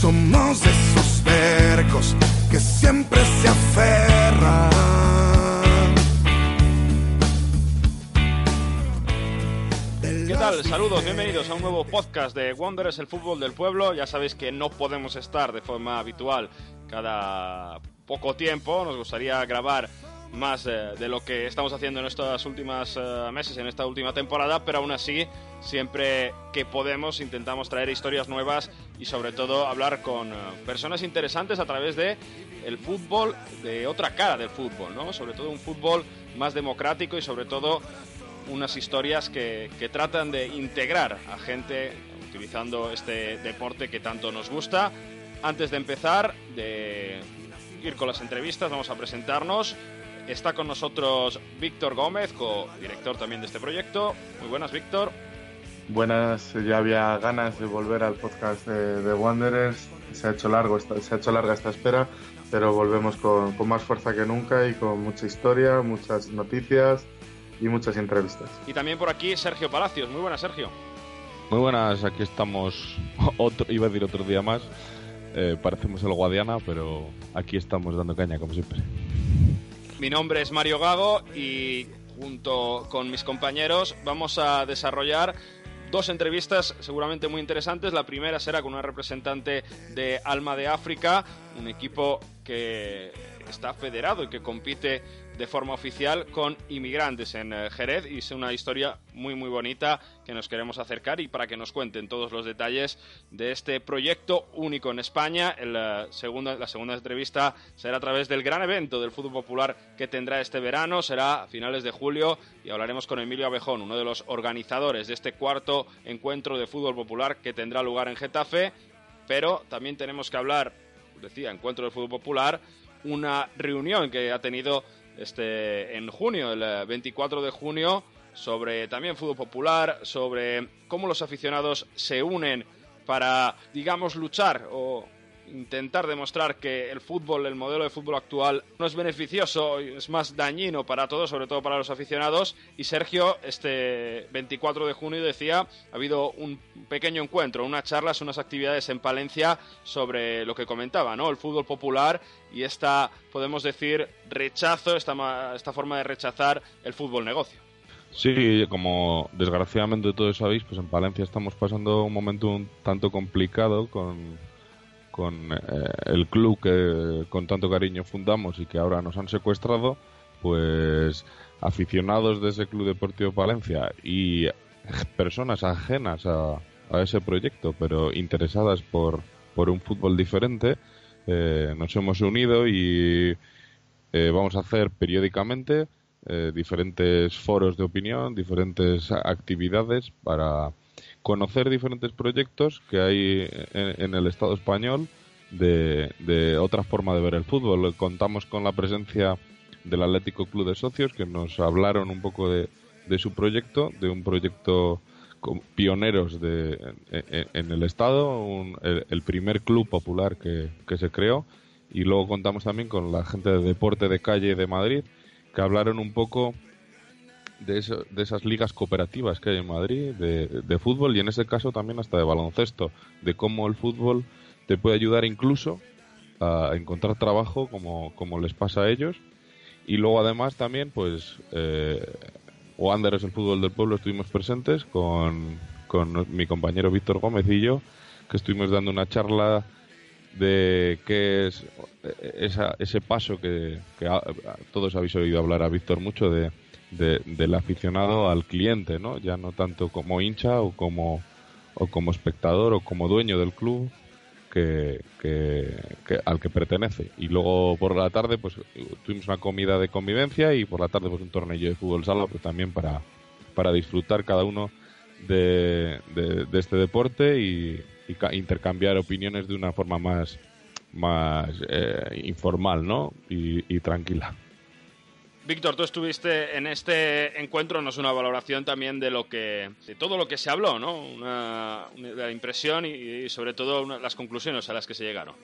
Somos de esos tercos que siempre se aferran. ¿Qué tal? Saludos, bienvenidos a un nuevo podcast de Wanderers, el fútbol del pueblo. Ya sabéis que no podemos estar de forma habitual cada poco tiempo. Nos gustaría grabar más eh, de lo que estamos haciendo en estos últimos meses, en esta última temporada, pero aún así, siempre que podemos, intentamos traer historias nuevas y sobre todo hablar con eh, personas interesantes a través de el fútbol, de otra cara del fútbol, ¿no? Sobre todo un fútbol más democrático y sobre todo unas historias que, que tratan de integrar a gente utilizando este deporte que tanto nos gusta. Antes de empezar, de ir con las entrevistas, vamos a presentarnos. Está con nosotros Víctor Gómez, co-director también de este proyecto. Muy buenas, Víctor. Buenas, ya había ganas de volver al podcast de, de Wanderers. Se ha hecho largo, se ha hecho larga esta espera, pero volvemos con, con más fuerza que nunca y con mucha historia, muchas noticias y muchas entrevistas. Y también por aquí Sergio Palacios. Muy buenas, Sergio. Muy buenas, aquí estamos. Otro, iba a decir otro día más. Eh, parecemos el Guadiana, pero aquí estamos dando caña, como siempre. Mi nombre es Mario Gago y junto con mis compañeros vamos a desarrollar dos entrevistas seguramente muy interesantes. La primera será con una representante de Alma de África, un equipo que está federado y que compite de forma oficial con inmigrantes en eh, Jerez y es una historia muy muy bonita que nos queremos acercar y para que nos cuenten todos los detalles de este proyecto único en España. El, eh, segunda, la segunda entrevista será a través del gran evento del fútbol popular que tendrá este verano, será a finales de julio y hablaremos con Emilio Abejón, uno de los organizadores de este cuarto encuentro de fútbol popular que tendrá lugar en Getafe, pero también tenemos que hablar, decía, encuentro de fútbol popular, una reunión que ha tenido este en junio, el eh, 24 de junio, sobre también fútbol popular, sobre cómo los aficionados se unen para, digamos, luchar o intentar demostrar que el fútbol, el modelo de fútbol actual no es beneficioso, es más dañino para todos, sobre todo para los aficionados. Y Sergio, este 24 de junio decía, ha habido un pequeño encuentro, unas charlas, unas actividades en Palencia sobre lo que comentaba, ¿no? El fútbol popular y esta, podemos decir, rechazo, esta, esta forma de rechazar el fútbol negocio. Sí, como desgraciadamente todos sabéis, pues en Palencia estamos pasando un momento un tanto complicado con, con eh, el club que con tanto cariño fundamos y que ahora nos han secuestrado, pues aficionados de ese Club Deportivo Palencia y personas ajenas a, a ese proyecto, pero interesadas por, por un fútbol diferente, eh, nos hemos unido y eh, vamos a hacer periódicamente eh, diferentes foros de opinión, diferentes actividades para conocer diferentes proyectos que hay en, en el Estado español de, de otra forma de ver el fútbol. Contamos con la presencia del Atlético Club de Socios que nos hablaron un poco de, su proyecto, de un proyecto con- pioneros de, en el Estado, un- el, el primer club popular que, que se creó. Y luego contamos también con la gente de Deporte de Calle de Madrid, que hablaron un poco de, de esas ligas cooperativas que hay en Madrid, de, de fútbol y en ese caso también hasta de baloncesto, de cómo el fútbol te puede ayudar incluso a encontrar trabajo como, les pasa a ellos. Y luego además también, pues, eh, es el fútbol del pueblo, estuvimos presentes con, con mi compañero Víctor Gómez y yo, que estuvimos dando una charla de qué es esa, ese paso que, todos habéis oído hablar a Víctor mucho de, del aficionado al cliente, ¿no? Ya no tanto como hincha o como, o como espectador o como dueño del club que, al que pertenece. Y luego por la tarde pues tuvimos una comida de convivencia y por la tarde pues un torneo de fútbol sala pues también para, para disfrutar cada uno de, de este deporte y, intercambiar opiniones de una forma más, más eh, informal ¿no? y, tranquila. Víctor, tú estuviste en este encuentro, no es una valoración también de lo que, de todo lo que se habló, ¿no? Una, la impresión y, sobre todo las conclusiones a las que se llegaron.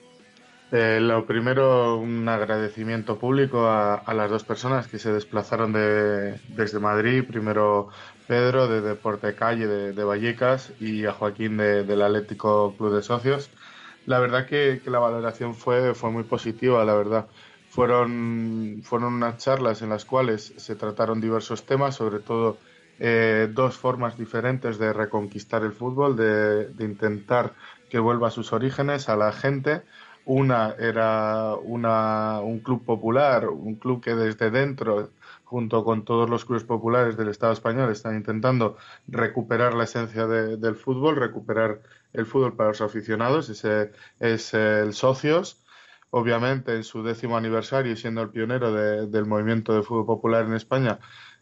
Eh, lo primero, un agradecimiento público a, las dos personas que se desplazaron de, desde Madrid. Primero Pedro de Deporte Calle de, Vallecas y a Joaquín del Atlético Club de Socios la verdad que, la valoración fue, fue muy positiva, la verdad. Fueron, fueron unas charlas en las cuales se trataron diversos temas, sobre todo eh, dos formas diferentes de reconquistar el fútbol, de, intentar que vuelva a sus orígenes, a la gente. Una era una, un club popular, un club que desde dentro, junto con todos los clubes populares del Estado español, están intentando recuperar la esencia del fútbol, recuperar el fútbol para los aficionados, ese es el Socios, obviamente en su décimo aniversario y siendo el pionero del movimiento de fútbol popular en España,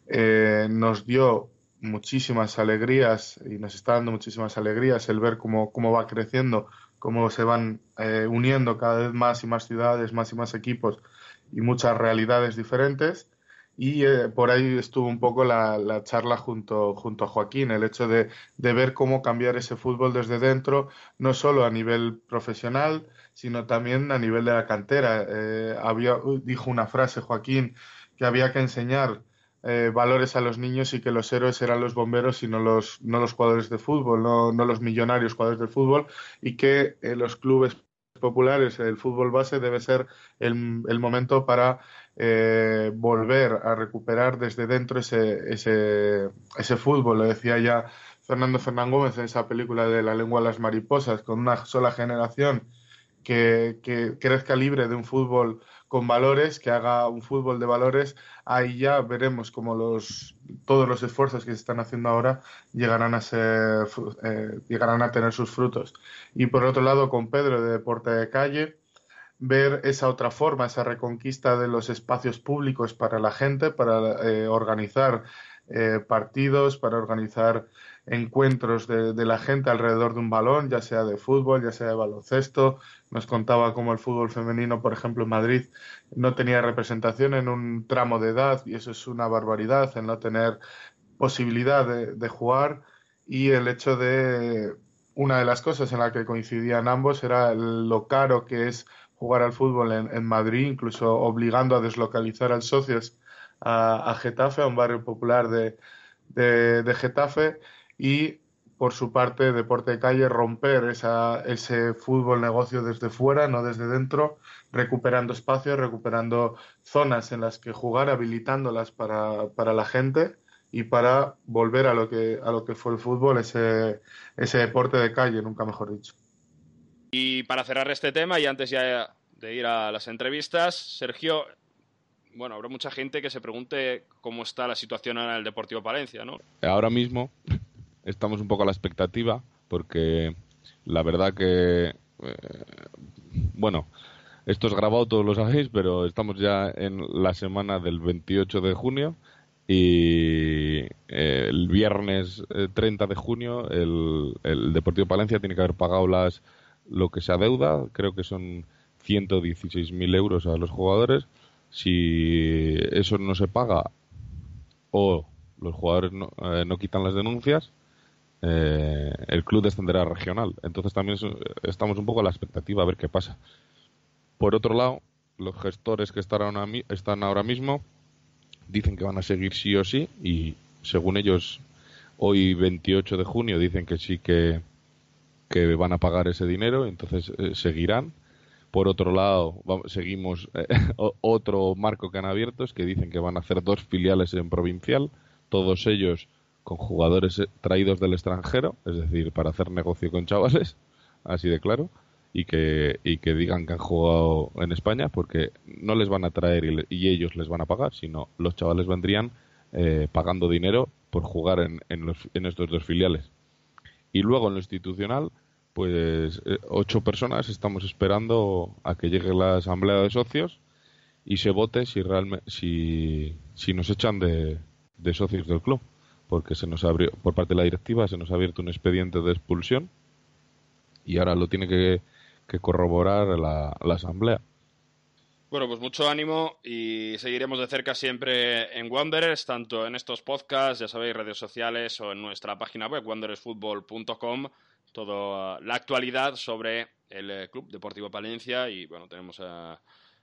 eh, nos dio muchísimas alegrías y nos está dando muchísimas alegrías el ver cómo, cómo va creciendo, cómo se van eh, uniendo cada vez más y más ciudades, más y más equipos y muchas realidades diferentes. Y eh, por ahí estuvo un poco la, charla junto, junto a Joaquín, el hecho de, ver cómo cambiar ese fútbol desde dentro, no solo a nivel profesional, sino también a nivel de la cantera. Eh, había, dijo una frase Joaquín que había que enseñar eh, valores a los niños y que los héroes eran los bomberos y no los, no los jugadores de fútbol, no, no los millonarios jugadores de fútbol, y que los clubes populares, el fútbol base debe ser el, el momento para eh, volver a recuperar desde dentro ese, ese, ese fútbol. Lo decía ya Fernando Fernán Gómez en esa película de La lengua de las mariposas, con una sola generación que, crezca libre de un fútbol con valores, que haga un fútbol de valores, ahí ya veremos cómo los, todos los esfuerzos que se están haciendo ahora llegarán a ser, eh, llegarán a tener sus frutos. Y por otro lado, con Pedro de Deporte de Calle, ver esa otra forma, esa reconquista de los espacios públicos para la gente, para eh, organizar eh, partidos, para organizar encuentros de, la gente alrededor de un balón, ya sea de fútbol, ya sea de baloncesto. Nos contaba cómo el fútbol femenino, por ejemplo, en Madrid no tenía representación en un tramo de edad y eso es una barbaridad, el no tener posibilidad de jugar y el hecho de una de las cosas en la que coincidían ambos era lo caro que es jugar al fútbol en, Madrid, incluso obligando a deslocalizar al socios a, Getafe, a un barrio popular de, de, Getafe, y por su parte, Deporte de Calle, romper esa, ese fútbol negocio desde fuera, no desde dentro, recuperando espacios, recuperando zonas en las que jugar, habilitándolas para, para la gente y para volver a lo que, a lo que fue el fútbol, ese, ese deporte de calle, nunca mejor dicho. Y para cerrar este tema, y antes ya de ir a las entrevistas, Sergio, bueno, habrá mucha gente que se pregunte cómo está la situación en el Deportivo Palencia, ¿no? Ahora mismo estamos un poco a la expectativa, porque la verdad que, eh, bueno, esto es grabado, todos lo sabéis, pero estamos ya en la semana del 28 de junio y eh, el viernes 30 eh, de junio el, el Deportivo Palencia tiene que haber pagado las lo que se adeuda, creo que son 116.000 euros a los jugadores. Si eso no se paga o los jugadores no, eh, quitan las denuncias, eh, el club descenderá regional. Entonces también estamos un poco a la expectativa a ver qué pasa. Por otro lado, los gestores que están ahora, están ahora mismo dicen que van a seguir sí o sí y según ellos hoy 28 de junio dicen que sí que que van a pagar ese dinero, entonces eh, seguirán. Por otro lado, seguimos eh, otro marco que han abierto, es que dicen que van a hacer dos filiales en provincial, todos ellos con jugadores eh, traídos del extranjero, es decir, para hacer negocio con chavales, así de claro, y que, y que digan que han jugado en España, porque no les van a traer y, ellos les van a pagar, sino los chavales vendrían eh, pagando dinero por jugar en, en, los, en estos dos filiales. Y luego en lo institucional, pues eh, ocho personas estamos esperando a que llegue la asamblea de socios y se vote si realmente si, si nos echan de, de socios del club porque se nos abrió por parte de la directiva se nos ha abierto un expediente de expulsión y ahora lo tiene que, corroborar la, la, asamblea. Bueno, pues mucho ánimo y seguiremos de cerca siempre en Wanderers, tanto en estos podcasts, ya sabéis, redes sociales o en nuestra página web wanderersfootball.com toda la actualidad sobre el eh, Club Deportivo Palencia y bueno, tenemos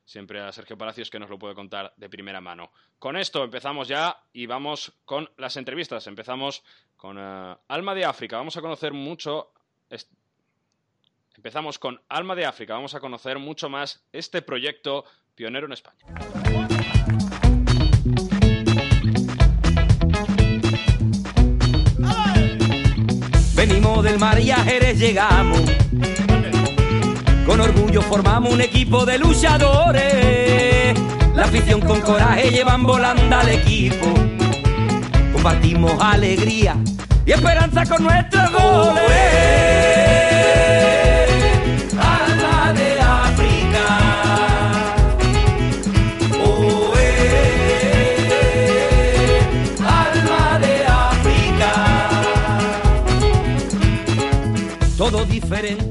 siempre a Sergio Palacios que nos lo puede contar de primera mano. Con esto empezamos ya y vamos con las entrevistas. Empezamos con eh, Alma de África. Vamos a conocer mucho. Empezamos con Alma de África. Vamos a conocer mucho más este proyecto pionero en España. Venimos del mar y a Jerez llegamos. Con orgullo formamos un equipo de luchadores. La afición con coraje llevan volando al equipo. Compartimos alegría y esperanza con nuestros goles. diferente, todos iguales.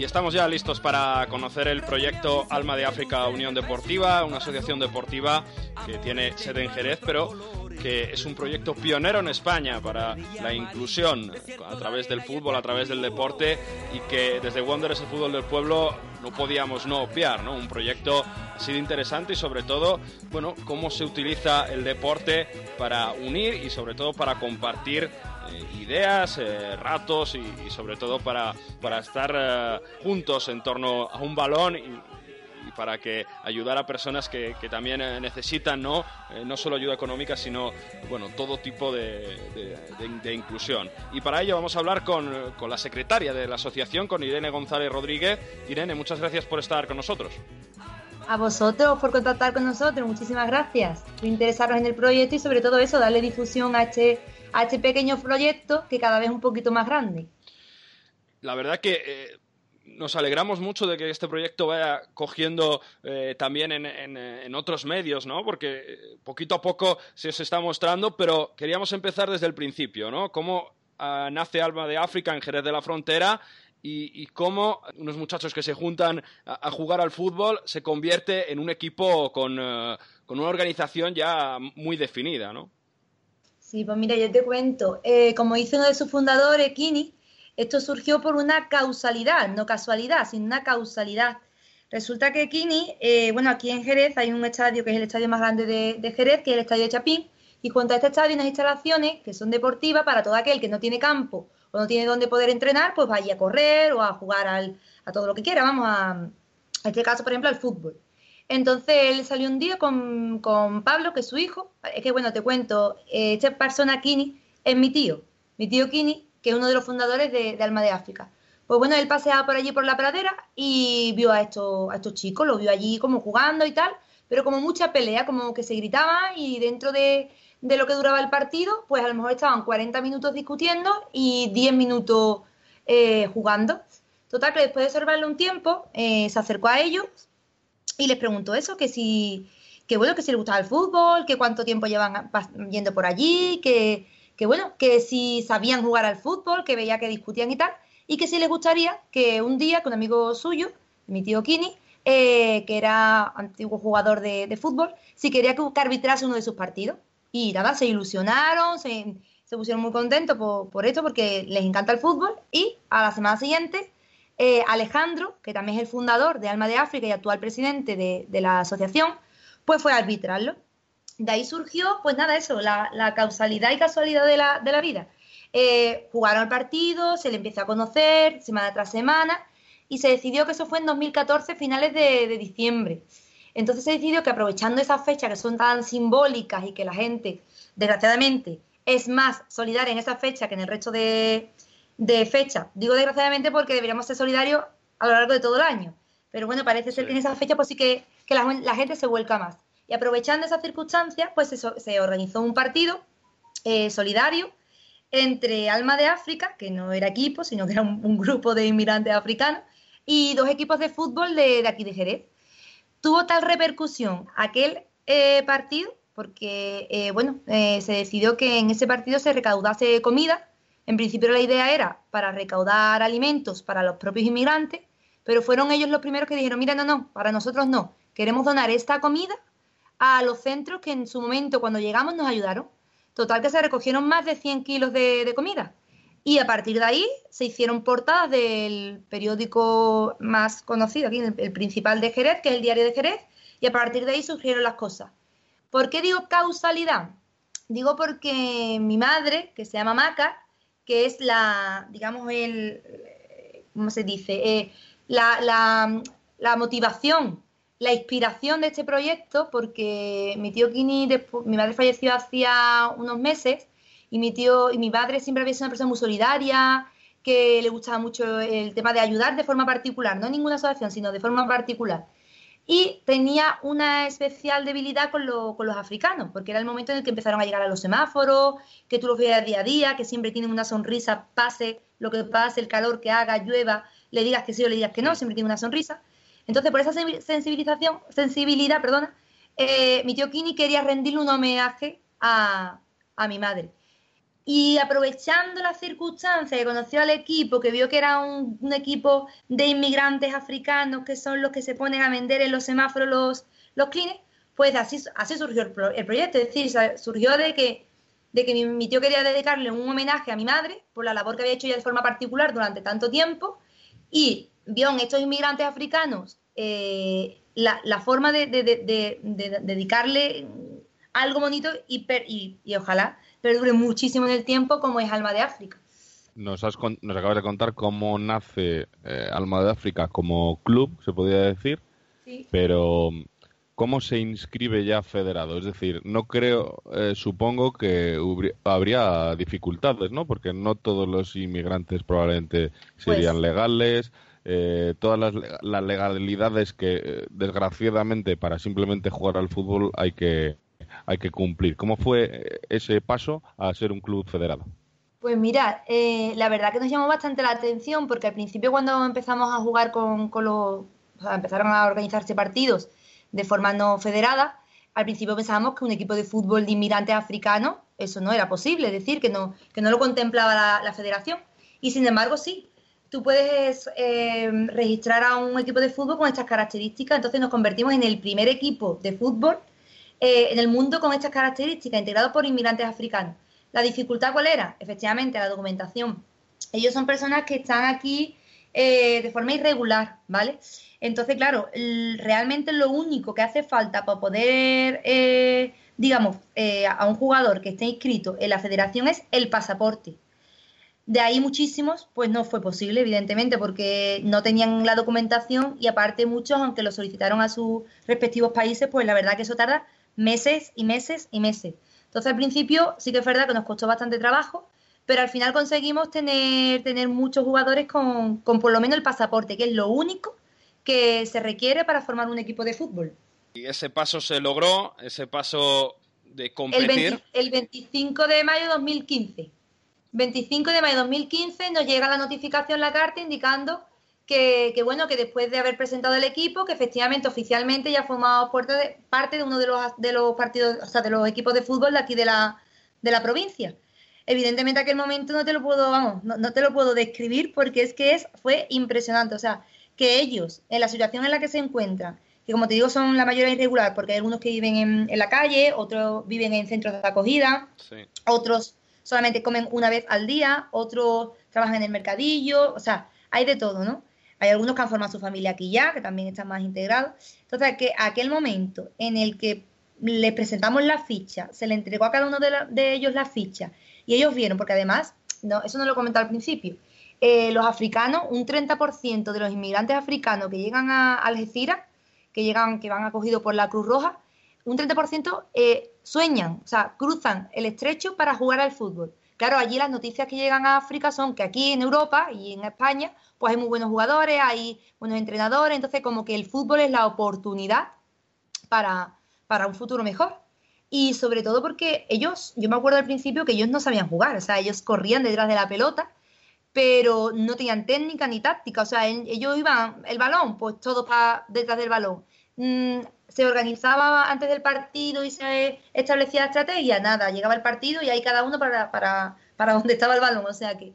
Y estamos ya listos para conocer el proyecto Alma de África Unión Deportiva, una asociación deportiva que tiene sede en Jerez, pero que es un proyecto pionero en España para la inclusión a través del fútbol, a través del deporte y que desde Wanderers el fútbol del pueblo no podíamos no obviar, ¿no? Un proyecto así de interesante y sobre todo, bueno, cómo se utiliza el deporte para unir y sobre todo para compartir eh, ideas, eh, ratos y, sobre todo para, para estar eh, juntos en torno a un balón y, para que ayudar a personas que, que también necesitan no no solo ayuda económica sino bueno todo tipo de, de, inclusión. Y para ello vamos a hablar con, con, la secretaria de la asociación con Irene González Rodríguez. Irene muchas gracias por estar con nosotros. A vosotros por contactar con nosotros muchísimas gracias. Por interesaros en el proyecto y sobre todo eso darle difusión a este a este pequeño proyecto que cada vez es un poquito más grande. La verdad que eh, nos alegramos mucho de que este proyecto vaya cogiendo eh, también en, otros medios, ¿no? Porque eh, poquito a poco se está mostrando, pero queríamos empezar desde el principio, ¿no? Cómo ah, nace Alma de África en Jerez de la Frontera y, cómo unos muchachos que se juntan a, jugar al fútbol se convierte en un equipo con, con una organización ya muy definida, ¿no? Sí, pues mira, yo te cuento. Eh, como dice uno de sus fundadores, Kini, esto surgió por una causalidad, no casualidad, sino una causalidad. Resulta que Kini, eh, bueno, aquí en Jerez hay un estadio que es el estadio más grande de, Jerez, que es el estadio de Chapín, y junto a este estadio hay unas instalaciones que son deportivas para todo aquel que no tiene campo o no tiene dónde poder entrenar, pues vaya a correr o a jugar a todo lo que quiera, vamos a, en este caso, por ejemplo, al fútbol. Entonces él salió un día con, Pablo, que es su hijo. Es que bueno, te cuento, eh, esta persona Kini es mi tío, mi tío Kini, que es uno de los fundadores de, Alma de África. Pues bueno, él paseaba por allí por la pradera y vio a estos, a estos chicos, los vio allí como jugando y tal, pero como mucha pelea, como que se gritaban y dentro de, lo que duraba el partido, pues a lo mejor estaban 40 minutos discutiendo y 10 minutos eh, jugando. Total, que después de observarle un tiempo, eh, se acercó a ellos, y les preguntó eso, que si, que bueno, que si les gustaba el fútbol, que cuánto tiempo llevan yendo por allí, que, que bueno, que si sabían jugar al fútbol, que veía que discutían y tal, y que si les gustaría que un día con un amigo suyo, mi tío Kini, eh, que era antiguo jugador de, fútbol, si quería que, arbitrase uno de sus partidos. Y nada, se ilusionaron, se, pusieron muy contentos por, por, esto, porque les encanta el fútbol, y a la semana siguiente eh, Alejandro, que también es el fundador de Alma de África y actual presidente de, la asociación, pues fue a arbitrarlo. De ahí surgió, pues nada, eso, la, causalidad y casualidad de la, vida. Eh, jugaron el partido, se le empieza a conocer semana tras semana y se decidió que eso fue en 2014, finales de, de diciembre. Entonces se decidió que aprovechando esas fechas que son tan simbólicas y que la gente, desgraciadamente, es más solidaria en esa fecha que en el resto de, de fechas. Digo desgraciadamente porque deberíamos ser solidarios a lo largo de todo el año. Pero bueno, parece ser que en esa fecha pues sí que, que la, la, gente se vuelca más. Y aprovechando esas circunstancias, pues se organizó un partido eh, solidario entre Alma de África, que no era equipo, sino que era un, un grupo de inmigrantes africanos, y dos equipos de fútbol de, de aquí de Jerez. Tuvo tal repercusión aquel eh, partido, porque, eh, bueno, se decidió que en ese partido se recaudase comida. En principio la idea era para recaudar alimentos para los propios inmigrantes, pero fueron ellos los primeros que dijeron, mira, no, no, para nosotros no, queremos donar esta comida a los centros que en su momento cuando llegamos nos ayudaron. Total que se recogieron más de 100 kilos de, comida. Y a partir de ahí se hicieron portadas del periódico más conocido aquí, el principal de Jerez, que es el Diario de Jerez, y a partir de ahí surgieron las cosas. ¿Por qué digo causalidad? Digo porque mi madre, que se llama Maca, que es la, digamos, el, ¿cómo se dice? Eh, la, la, motivación, la inspiración de este proyecto, porque mi tío Kini, mi madre falleció hacía unos meses, y mi tío y mi padre siempre había sido una persona muy solidaria, que le gustaba mucho el tema de ayudar de forma particular, no en ninguna asociación, sino de forma particular. Y tenía una especial debilidad con, lo, con, los africanos, porque era el momento en el que empezaron a llegar a los semáforos, que tú los veías día a día, que siempre tienen una sonrisa, pase lo que pase, el calor que haga, llueva, le digas que sí o le digas que no, siempre tiene una sonrisa. Entonces, por esa sensibilización, sensibilidad, perdona, eh, mi tío Kini quería rendirle un homenaje a, a mi madre. Y aprovechando las circunstancias, que conoció al equipo, que vio que era un, equipo de inmigrantes africanos, que son los que se ponen a vender en los semáforos los, los clines, pues así, así surgió el, pro, el, proyecto. Es decir, surgió de que, de que mi, tío quería dedicarle un homenaje a mi madre por la labor que había hecho ella de forma particular durante tanto tiempo y vio en estos inmigrantes africanos eh, la, la, forma de, de, de, de, dedicarle algo bonito y ojalá perdure muchísimo en el tiempo como es Alma de África. Nos, has, nos acabas de contar cómo nace eh, Alma de África como club, se podría decir, sí. pero ¿cómo se inscribe ya federado? Es decir, no creo, eh, supongo que habría dificultades, ¿no? Porque no todos los inmigrantes probablemente serían pues, legales. Eh, todas las, las, legalidades que, eh, desgraciadamente, para simplemente jugar al fútbol hay que, hay que cumplir. ¿Cómo fue ese paso a ser un club federado? Pues mira, eh, la verdad que nos llamó bastante la atención porque al principio cuando empezamos a jugar con, los, empezaron a organizarse partidos de forma no federada, al principio pensábamos que un equipo de fútbol de inmigrantes africanos, eso no era posible, es decir, que no, que no lo contemplaba la, la federación. Y sin embargo, sí, tú puedes eh, registrar a un equipo de fútbol con estas características, entonces nos convertimos en el primer equipo de fútbol eh, en el mundo con estas características, integrado por inmigrantes africanos. ¿La dificultad cuál era? Efectivamente, la documentación. Ellos son personas que están aquí eh, de forma irregular, ¿vale? Entonces, claro, realmente lo único que hace falta para poder, eh, digamos, a un jugador que esté inscrito en la federación es el pasaporte. De ahí muchísimos, pues no fue posible, evidentemente, porque no tenían la documentación y aparte muchos, aunque lo solicitaron a sus respectivos países, pues la verdad que eso tarda meses y meses y meses. Entonces, al principio sí que es verdad que nos costó bastante trabajo, pero al final conseguimos tener, tener muchos jugadores con, con por lo menos el pasaporte, que es lo único que se requiere para formar un equipo de fútbol. Y ese paso se logró, ese paso de competir. El, 20, el 25 de mayo de 2015. 25 de mayo de 2015 nos llega la notificación, la carta, indicando que, que, bueno, que después de haber presentado el equipo, que efectivamente oficialmente ya formamos parte de, parte de uno de los, de los partidos, o sea, de los equipos de fútbol de aquí de la, de la provincia. Evidentemente aquel momento no te lo puedo, vamos, no, no, te lo puedo describir porque es que es, fue impresionante. O sea, que ellos, en la situación en la que se encuentran, que como te digo son la mayoría irregular, porque hay algunos que viven en, en la calle, otros viven en centros de acogida, sí. otros solamente comen una vez al día, otros trabajan en el mercadillo, o sea, hay de todo, ¿no? Hay algunos que han formado su familia aquí ya, que también están más integrados. Entonces, que aquel momento en el que les presentamos la ficha, se le entregó a cada uno de, ellos la ficha y ellos vieron, porque además, no, eso no lo he comentado al principio, eh, los africanos, un 30% de los inmigrantes africanos que llegan a Algeciras, que llegan, que van acogidos por la Cruz Roja, un 30% eh, sueñan, o sea, cruzan el estrecho para jugar al fútbol. Claro, allí las noticias que llegan a África son que aquí en Europa y en España, pues hay muy buenos jugadores, hay buenos entrenadores, entonces como que el fútbol es la oportunidad para, para un futuro mejor. Y sobre todo porque ellos, yo me acuerdo al principio que ellos no sabían jugar, o sea, ellos corrían detrás de la pelota, pero no tenían técnica ni táctica, o sea, ellos iban, el balón, pues todo para detrás del balón. Mm, se organizaba antes del partido y se establecía estrategia, nada, llegaba el partido y ahí cada uno para, para, para donde estaba el balón, o sea que...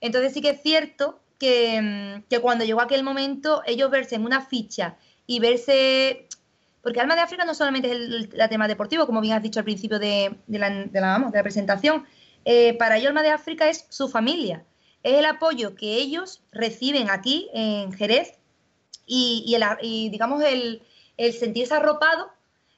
Entonces sí que es cierto que, mm, que cuando llegó aquel momento, ellos verse en una ficha y verse porque Alma de África no solamente es el, tema deportivo, como bien has dicho al principio de, la, de la, presentación, eh, para ellos Alma de África es su familia, es el apoyo que ellos reciben aquí en Jerez y, digamos el, sentirse arropado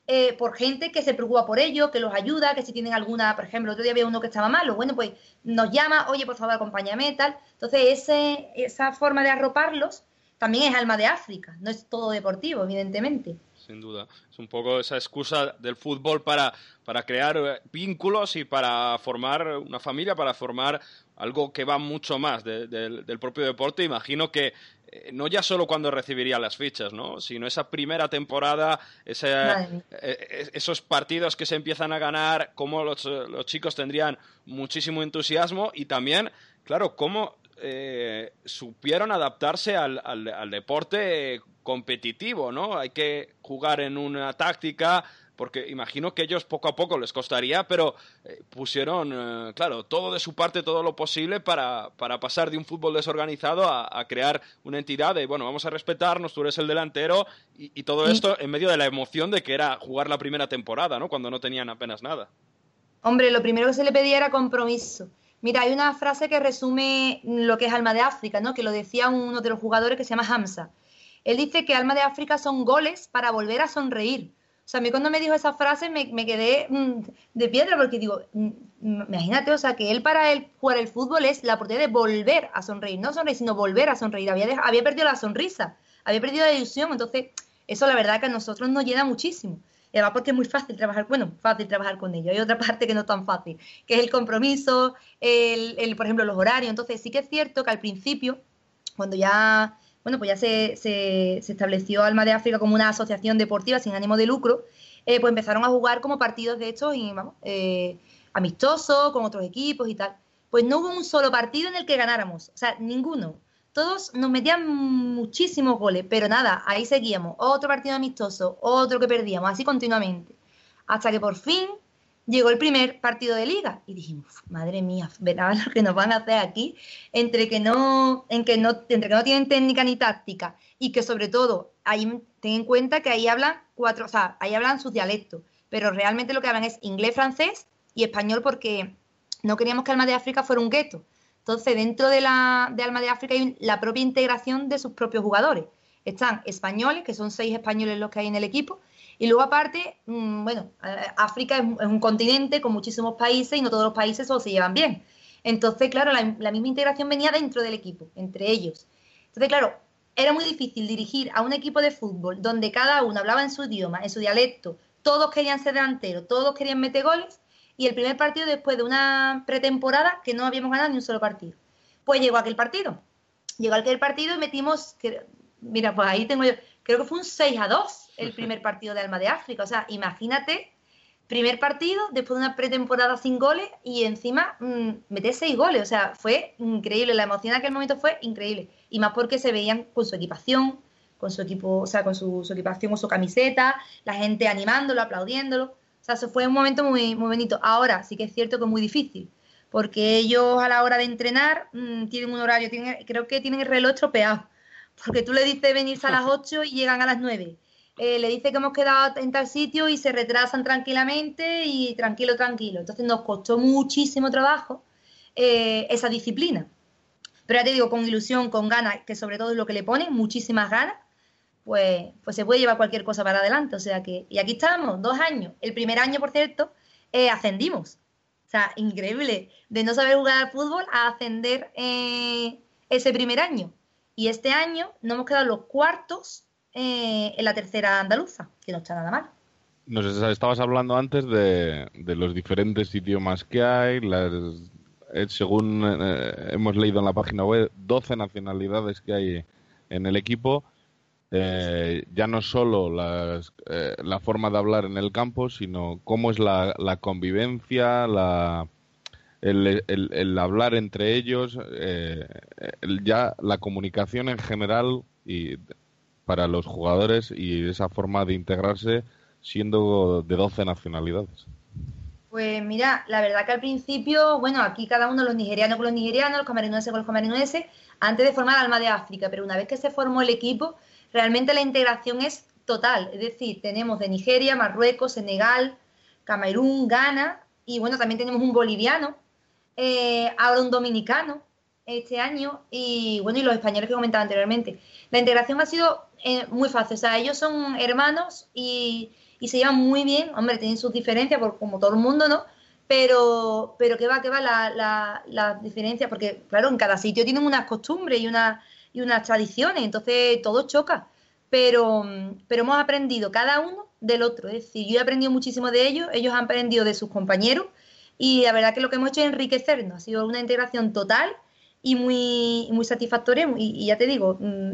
eh, por gente que se preocupa por ellos, que los ayuda, que si tienen alguna, por ejemplo, otro día había uno que estaba malo, bueno, pues nos llama, oye, por favor, acompáñame, tal. Entonces, ese, esa forma de arroparlos también es alma de África, no es todo deportivo, evidentemente sin duda. Es un poco esa excusa del fútbol para, para crear eh, vínculos y para formar una familia, para formar algo que va mucho más del propio deporte. Imagino que eh, no ya solo cuando recibiría las fichas, ¿no? sino esa primera temporada, eh, esos partidos que se empiezan a ganar, cómo los, los chicos tendrían muchísimo entusiasmo y también, claro, cómo eh, supieron adaptarse al, al, deporte competitivo, ¿no? Hay que jugar en una táctica, porque imagino que ellos poco a poco les costaría, pero eh, pusieron, eh, claro, todo de su parte, todo lo posible para, para pasar de un fútbol desorganizado a, crear una entidad de, bueno, vamos a respetarnos, tú eres el delantero, y, y todo esto en medio de la emoción de que era jugar la primera temporada, ¿no? Cuando no tenían apenas nada. Hombre, lo primero que se le pedía era compromiso. Mira, hay una frase que resume lo que es Alma de África, ¿no? Que lo decía uno de los jugadores que se llama Hamza. Él dice que Alma de África son goles para volver a sonreír. O sea, a mí cuando me dijo esa frase me, quedé mm, de piedra porque digo, mm, imagínate, o sea, que él para él jugar el fútbol es la oportunidad de volver a sonreír, no sonreír, sino volver a sonreír. Había, había perdido la sonrisa, había perdido la ilusión, entonces eso la verdad que a nosotros nos llena muchísimo. Y además porque es muy fácil trabajar, bueno, fácil trabajar con ellos. Hay otra parte que no es tan fácil, que es el compromiso, el, por ejemplo, los horarios. Entonces sí que es cierto que al principio, cuando ya, bueno, pues ya se, se, estableció Alma de África como una asociación deportiva sin ánimo de lucro, eh, pues empezaron a jugar como partidos de estos y, vamos, eh, amistosos, con otros equipos y tal. Pues no hubo un solo partido en el que ganáramos, o sea, ninguno todos nos metían muchísimos goles, pero nada, ahí seguíamos, otro partido amistoso, otro que perdíamos, así continuamente. Hasta que por fin llegó el primer partido de liga y dijimos, madre mía, verá lo que nos van a hacer aquí, entre que no, en que no, entre que no tienen técnica ni táctica y que sobre todo, ahí ten en cuenta que ahí hablan cuatro, o sea, ahí hablan sus dialectos, pero realmente lo que hablan es inglés, francés y español porque no queríamos que Alma de África fuera un gueto. Entonces, dentro de, la, de Alma de África hay la propia integración de sus propios jugadores. Están españoles, que son seis españoles los que hay en el equipo, y luego aparte, mm, bueno, África es, un continente con muchísimos países y no todos los países solo se llevan bien. Entonces, claro, la, la, misma integración venía dentro del equipo, entre ellos. Entonces, claro, era muy difícil dirigir a un equipo de fútbol donde cada uno hablaba en su idioma, en su dialecto, todos querían ser delanteros, todos querían meter goles, y el primer partido después de una pretemporada que no habíamos ganado ni un solo partido. Pues llegó aquel partido. Llegó aquel partido y metimos, mira, pues ahí tengo yo, creo que fue un 6 a 2 el primer partido de Alma de África. O sea, imagínate, primer partido después de una pretemporada sin goles y encima mmm, meter 6 goles. O sea, fue increíble. La emoción en aquel momento fue increíble. Y más porque se veían con su equipación, con su equipo, o sea, con su, su equipación o su camiseta, la gente animándolo, aplaudiéndolo. O sea, eso fue un momento muy, muy bonito. Ahora sí que es cierto que es muy difícil, porque ellos a la hora de entrenar mmm, tienen un horario, tienen, creo que tienen el reloj estropeado, porque tú le dices venirse a las 8 y llegan a las 9. Eh, le dice que hemos quedado en tal sitio y se retrasan tranquilamente y tranquilo, tranquilo. Entonces nos costó muchísimo trabajo eh, esa disciplina. Pero ya te digo, con ilusión, con ganas, que sobre todo es lo que le ponen, muchísimas ganas, pues, pues se puede llevar cualquier cosa para adelante. O sea que, y aquí estamos, dos años. El primer año, por cierto, eh, ascendimos. O sea, increíble. De no saber jugar al fútbol a ascender eh, ese primer año. Y este año nos hemos quedado los cuartos eh, en la tercera andaluza, que no está nada mal. Nos estabas hablando antes de, los diferentes idiomas que hay, las, eh, según hemos leído en la página web, 12 nacionalidades que hay en el equipo. Ya no solo las, la forma de hablar en el campo, sino cómo es la, convivencia, la, el, hablar entre ellos, ya la comunicación en general y para los jugadores y esa forma de integrarse siendo de 12 nacionalidades? Pues mira, la verdad que al principio, bueno, aquí cada uno, los nigerianos con los nigerianos, los camarineses con los camarineses, antes de formar Alma de África, pero una vez que se formó el equipo, realmente la integración es total. Es decir, tenemos de Nigeria, Marruecos, Senegal, Camerún, Ghana, y bueno, también tenemos un boliviano, eh, ahora un dominicano este año, y bueno, y los españoles que comentaba anteriormente. La integración ha sido eh, muy fácil, o sea, ellos son hermanos y y se llevan muy bien, hombre, tienen sus diferencias, por, como todo el mundo, ¿no? Pero, pero que va, que va la, la, la diferencia, porque claro, en cada sitio tienen unas costumbres y, una, y unas tradiciones, entonces todo choca. Pero, pero hemos aprendido cada uno del otro, es decir, yo he aprendido muchísimo de ellos, ellos han aprendido de sus compañeros y la verdad que lo que hemos hecho es enriquecernos, ha sido una integración total y muy, muy satisfactoria y, ya te digo, mm,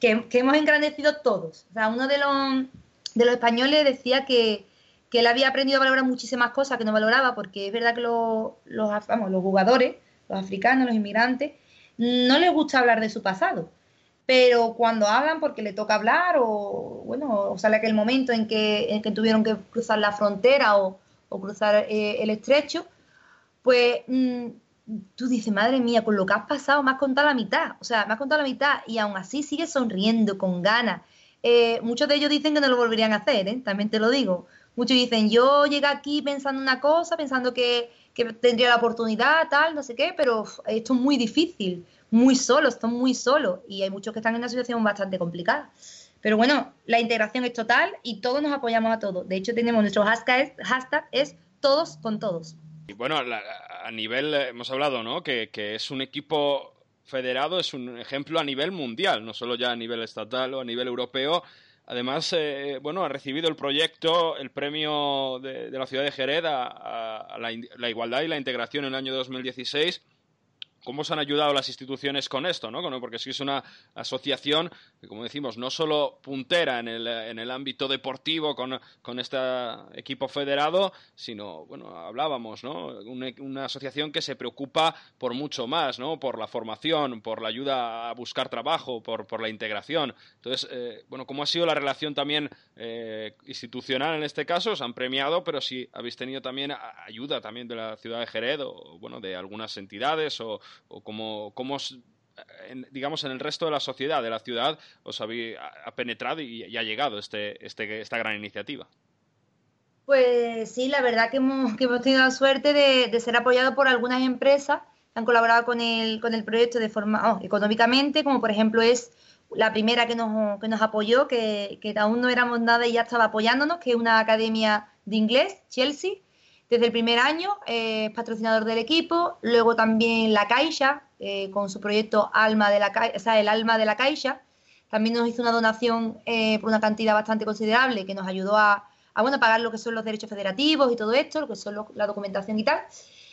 que, que, hemos engrandecido todos. O sea, uno de los, de los españoles decía que, él había aprendido a valorar muchísimas cosas que no valoraba, porque es verdad que los, los, los jugadores, los africanos, los inmigrantes, no les gusta hablar de su pasado. Pero cuando hablan porque le toca hablar, o bueno, o sale aquel momento en que, en que tuvieron que cruzar la frontera o, cruzar eh, el estrecho, pues mm, tú dices, madre mía, con lo que has pasado me has contado la mitad. O sea, me has contado la mitad y aún así sigues sonriendo con ganas eh, muchos de ellos dicen que no lo volverían a hacer, ¿eh? también te lo digo. Muchos dicen, yo llegué aquí pensando una cosa, pensando que, tendría la oportunidad, tal, no sé qué, pero esto es muy difícil, muy solo, estoy muy solo y hay muchos que están en una situación bastante complicada. Pero bueno, la integración es total y todos nos apoyamos a todos. De hecho, tenemos nuestro hashtag, hashtag es todos con todos. Y bueno, a nivel, eh, hemos hablado, ¿no? Que, que es un equipo federado es un ejemplo a nivel mundial, no solo ya a nivel estatal o a nivel europeo. Además, eh, bueno, ha recibido el proyecto, el premio de, la ciudad de Jerez a, la, la, igualdad y la integración en el año 2016 cómo se han ayudado las instituciones con esto, ¿no? Porque sí es una asociación como decimos, no solo puntera en el, en el ámbito deportivo con, con este equipo federado, sino, bueno, hablábamos, ¿no? Una, asociación que se preocupa por mucho más, ¿no? Por la formación, por la ayuda a buscar trabajo, por, por la integración. Entonces, eh, bueno, ¿cómo ha sido la relación también eh, institucional en este caso? Os han premiado, pero si habéis tenido también ayuda también de la ciudad de Jerez o, bueno, de algunas entidades o, o cómo, digamos, en el resto de la sociedad, de la ciudad, os ha penetrado y, ha llegado este, este, esta gran iniciativa. Pues sí, la verdad que hemos, tenido la suerte de, ser apoyados por algunas empresas que han colaborado con el, con el proyecto de forma económicamente, como por ejemplo es la primera que nos, que nos apoyó, que, que aún no éramos nada y ya estaba apoyándonos, que es una academia de inglés, Chelsea, desde el primer año es patrocinador del equipo, luego también la Caixa, eh, con su proyecto Alma de la o sea, el Alma de la Caixa, también nos hizo una donación eh, por una cantidad bastante considerable que nos ayudó a, bueno, pagar lo que son los derechos federativos y todo esto, lo que son la documentación y tal.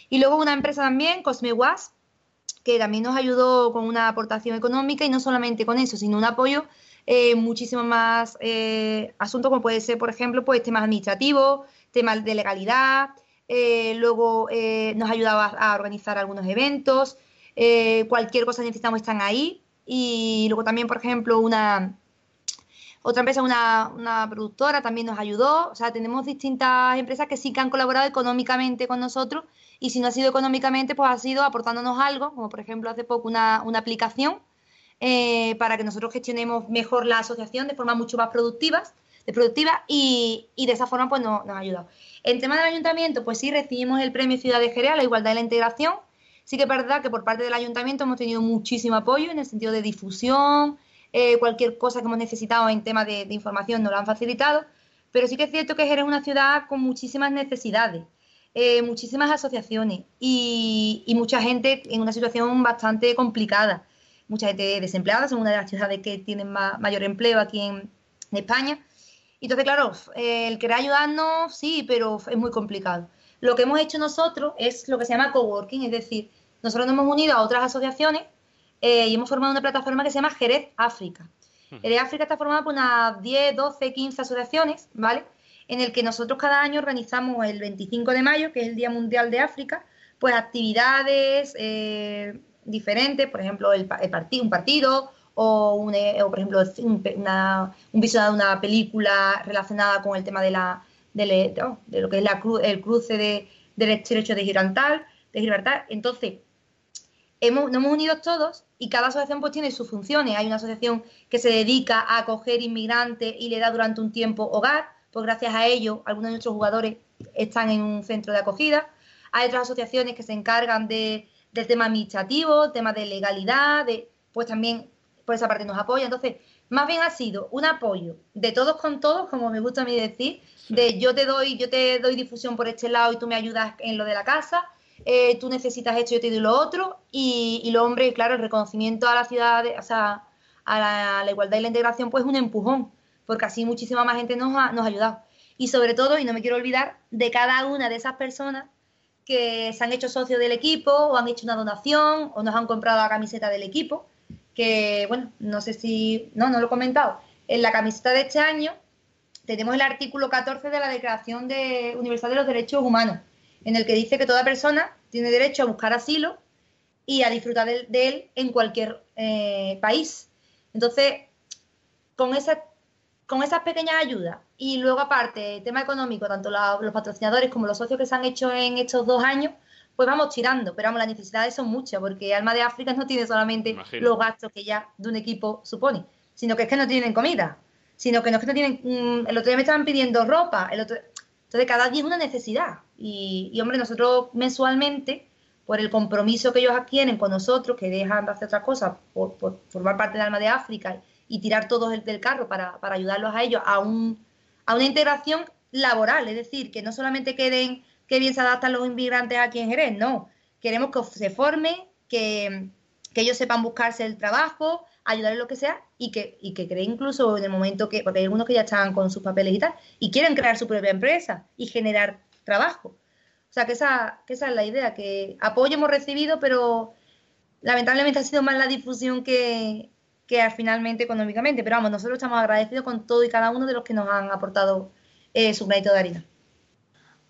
Y luego una empresa también, CosmeWas, que también nos ayudó con una aportación económica y no solamente con eso, sino un apoyo eh, muchísimo más eh, asuntos como puede ser, por ejemplo, pues temas administrativos, temas de legalidad, eh, luego eh, nos ayudaba a organizar algunos eventos, eh, cualquier cosa que necesitamos están ahí. Y luego también, por ejemplo, una otra empresa, una, una, productora también nos ayudó. O sea, tenemos distintas empresas que sí que han colaborado económicamente con nosotros. Y si no ha sido económicamente, pues ha sido aportándonos algo, como por ejemplo hace poco una, una aplicación para que nosotros gestionemos mejor la asociación de forma mucho más productiva, de productiva y, y de esa forma pues nos, ha ayudado. En tema del ayuntamiento, pues sí, recibimos el premio Ciudad de Jerez a la igualdad y la integración. Sí que es verdad que por parte del ayuntamiento hemos tenido muchísimo apoyo en el sentido de difusión, eh, cualquier cosa que hemos necesitado en tema de, información nos lo han facilitado, pero sí que es cierto que Jerez es una ciudad con muchísimas necesidades, eh, muchísimas asociaciones y, mucha gente en una situación bastante complicada. mucha gente desempleada, son una de las ciudades que tienen mayor empleo aquí en, España. Entonces, claro, el querer ayudarnos, sí, pero es muy complicado. Lo que hemos hecho nosotros es lo que se llama coworking, es decir, nosotros nos hemos unido a otras asociaciones eh, y hemos formado una plataforma que se llama Jerez África. Jerez África está formada por unas 10, 12, 15 asociaciones, ¿vale? En el que nosotros cada año organizamos el 25 de mayo, que es el Día Mundial de África, pues actividades eh, diferentes, por ejemplo, el, partido, un partido o, un, eh, por ejemplo un, una, un de una película relacionada con el tema de la de, lo que es la el cruce de, del estrecho de Gibraltar, de Gibraltar. Entonces, hemos, nos hemos unido todos y cada asociación pues tiene sus funciones. Hay una asociación que se dedica a acoger inmigrantes y le da durante un tiempo hogar, pues gracias a ello algunos de nuestros jugadores están en un centro de acogida. Hay otras asociaciones que se encargan de, del tema administrativo, tema de legalidad, de, pues también por esa parte nos apoya. Entonces, más bien ha sido un apoyo de todos con todos, como me gusta a mí decir, de yo te doy, yo te doy difusión por este lado y tú me ayudas en lo de la casa, eh, tú necesitas esto, yo te doy lo otro, y, y lo hombre, claro, el reconocimiento a la ciudad, o sea, a la, igualdad y la integración, pues un empujón, porque así muchísima más gente nos ha, nos ha ayudado. Y sobre todo, y no me quiero olvidar, de cada una de esas personas que se han hecho socios del equipo o han hecho una donación o nos han comprado la camiseta del equipo, que bueno, no sé si, no, no lo he comentado, en la camiseta de este año tenemos el artículo 14 de la Declaración de Universal de los Derechos Humanos, en el que dice que toda persona tiene derecho a buscar asilo y a disfrutar de, él en cualquier eh, país. Entonces, con, esa, con esas pequeñas ayudas y luego aparte, tema económico, tanto los patrocinadores como los socios que se han hecho en estos dos años, pues vamos tirando, pero vamos, las necesidades son muchas, porque Alma de África no tiene solamente los gastos que ya de un equipo supone, sino que es que no tienen comida, sino que no es que no tienen, mm, el otro día me estaban pidiendo ropa, el otro, entonces cada día es una necesidad, y, hombre, nosotros mensualmente, por el compromiso que ellos adquieren con nosotros, que dejan de hacer otras cosas por, formar parte del Alma de África y tirar todos del carro para, para ayudarlos a ellos a, un, a una integración laboral, es decir, que no solamente queden qué bien se adaptan los inmigrantes aquí en Jerez, no. Queremos que se formen, que, ellos sepan buscarse el trabajo, ayudar en lo que sea y que, y que creen incluso en el momento que, porque hay algunos que ya están con sus papeles y tal, y quieren crear su propia empresa y generar trabajo. O sea, que esa, que esa es la idea, que apoyo hemos recibido, pero lamentablemente ha sido más la difusión que, que finalmente económicamente. Pero vamos, nosotros estamos agradecidos con todo y cada uno de los que nos han aportado eh, su granito de harina.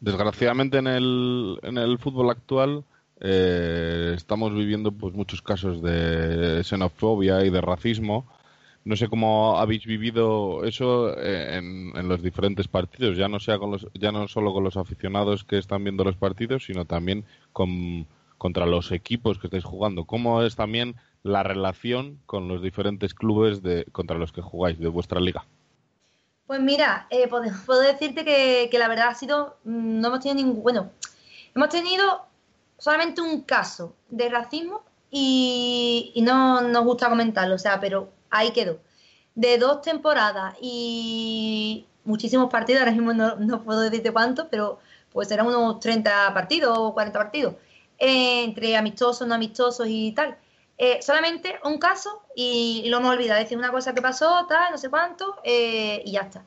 Desgraciadamente en el, en el fútbol actual eh, estamos viviendo pues muchos casos de xenofobia y de racismo. No sé cómo habéis vivido eso en, en, los diferentes partidos, ya no sea con los, ya no solo con los aficionados que están viendo los partidos, sino también con, contra los equipos que estáis jugando. ¿Cómo es también la relación con los diferentes clubes de, contra los que jugáis de vuestra liga? Pues mira, eh, puedo, decirte que, la verdad ha sido, mm, no hemos tenido ningún, bueno, hemos tenido solamente un caso de racismo y, no nos gusta comentarlo, o sea, pero ahí quedó. De dos temporadas y muchísimos partidos, ahora mismo no, puedo decirte cuántos, pero pues eran unos 30 partidos o 40 partidos, eh, entre amistosos, no amistosos y tal. Eh, solamente un caso y, lo hemos olvidado. Decir una cosa que pasó, tal, no sé cuánto, eh, y ya está.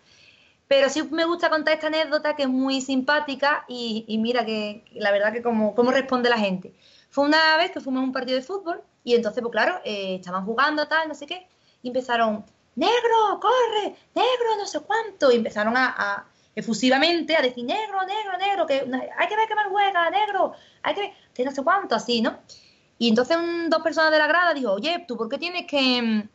Pero sí me gusta contar esta anécdota que es muy simpática y, mira que, la verdad que cómo, cómo responde la gente. Fue una vez que fuimos a un partido de fútbol y entonces, pues claro, eh, estaban jugando, tal, no sé qué, y empezaron, negro, corre, negro, no sé cuánto, y empezaron a, efusivamente a decir, negro, negro, negro, que hay que ver qué mal juega, negro, hay que ver, que no sé cuánto, así, ¿no? Y entonces dos personas de la grada dijo, oye, ¿tú por qué tienes que,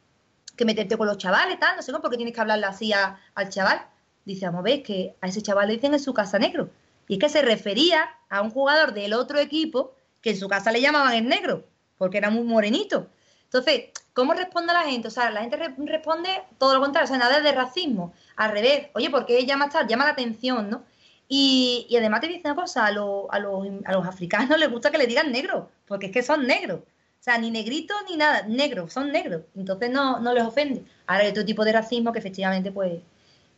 meterte con los chavales, tal? No sé ¿por qué tienes que hablarle así al chaval? Dice, vamos a ver, que a ese chaval le dicen en su casa negro. Y es que se refería a un jugador del otro equipo que en su casa le llamaban el negro, porque era muy morenito. Entonces, ¿cómo responde la gente? O sea, la gente responde todo lo contrario, o sea, nada de racismo. Al revés, oye, ¿por qué llama, llama la atención, no? Y, además te dice una cosa, a, los, a los africanos les gusta que le digan negro, porque es que son negros. O sea, ni negritos ni nada, negros, son negros. Entonces no, no les ofende. Ahora hay otro tipo de racismo que efectivamente pues,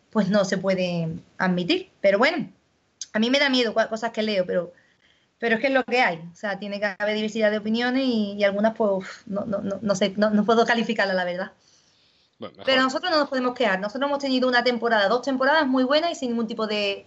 pues no se puede admitir. Pero bueno, a mí me da miedo cosas que leo, pero, pero es que es lo que hay. O sea, tiene que haber diversidad de opiniones y, algunas, pues, no, no, no, sé, no, puedo calificarla, la verdad. pero nosotros no nos podemos quedar. Nosotros hemos tenido una temporada, dos temporadas muy buenas y sin ningún tipo de,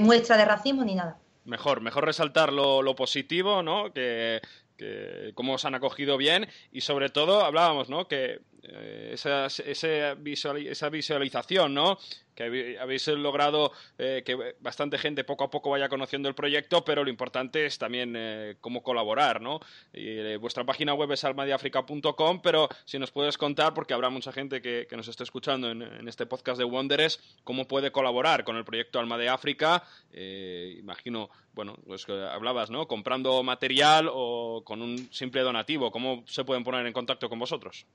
muestra de racismo ni nada. Mejor, mejor resaltar lo, lo positivo, ¿no? Que, que cómo os han acogido bien y sobre todo hablábamos, ¿no? Que eh, esa, esa, visualización, ¿no? Que habéis logrado eh, que bastante gente poco a poco vaya conociendo el proyecto, pero lo importante es también eh, cómo colaborar, ¿no? Y, vuestra página web es almadiafrica.com, pero si nos puedes contar, porque habrá mucha gente que, nos esté escuchando en, este podcast de Wonders, cómo puede colaborar con el proyecto Alma de África. imagino, bueno, pues que hablabas, ¿no? Comprando material o con un simple donativo, ¿cómo se pueden poner en contacto con vosotros?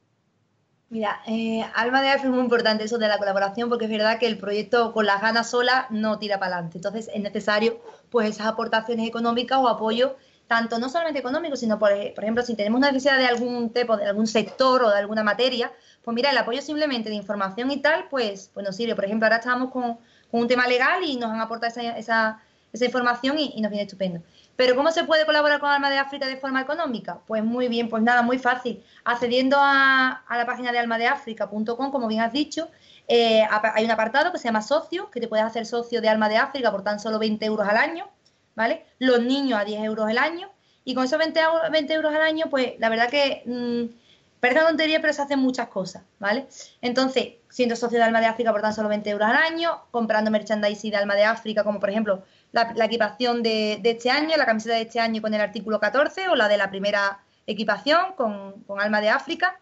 Mira, eh, Alma de Arte es muy importante eso de la colaboración porque es verdad que el proyecto con las ganas sola no tira para adelante. Entonces es necesario pues esas aportaciones económicas o apoyo, tanto no solamente económico, sino por, por ejemplo si tenemos una necesidad de algún tipo, de algún sector o de alguna materia, pues mira, el apoyo simplemente de información y tal, pues, pues nos sirve. Por ejemplo, ahora estamos con, un tema legal y nos han aportado esa, esa, esa información y nos viene estupendo. Pero ¿cómo se puede colaborar con Alma de África de forma económica? Pues muy bien, pues nada, muy fácil. Accediendo a, la página de almadeafrica.com, como bien has dicho, eh, hay un apartado que se llama socio, que te puedes hacer socio de Alma de África por tan solo 20 euros al año, ¿vale? Los niños a 10 euros al año. Y con esos 20, euros al año, pues la verdad que... Mmm, parece tontería, pero se hacen muchas cosas, ¿vale? Entonces, siendo socio de Alma de África por tan solo 20 euros al año, comprando merchandising de Alma de África, como por ejemplo la, equipación de, este año, la camiseta de este año con el artículo 14 o la de la primera equipación con, Alma de África.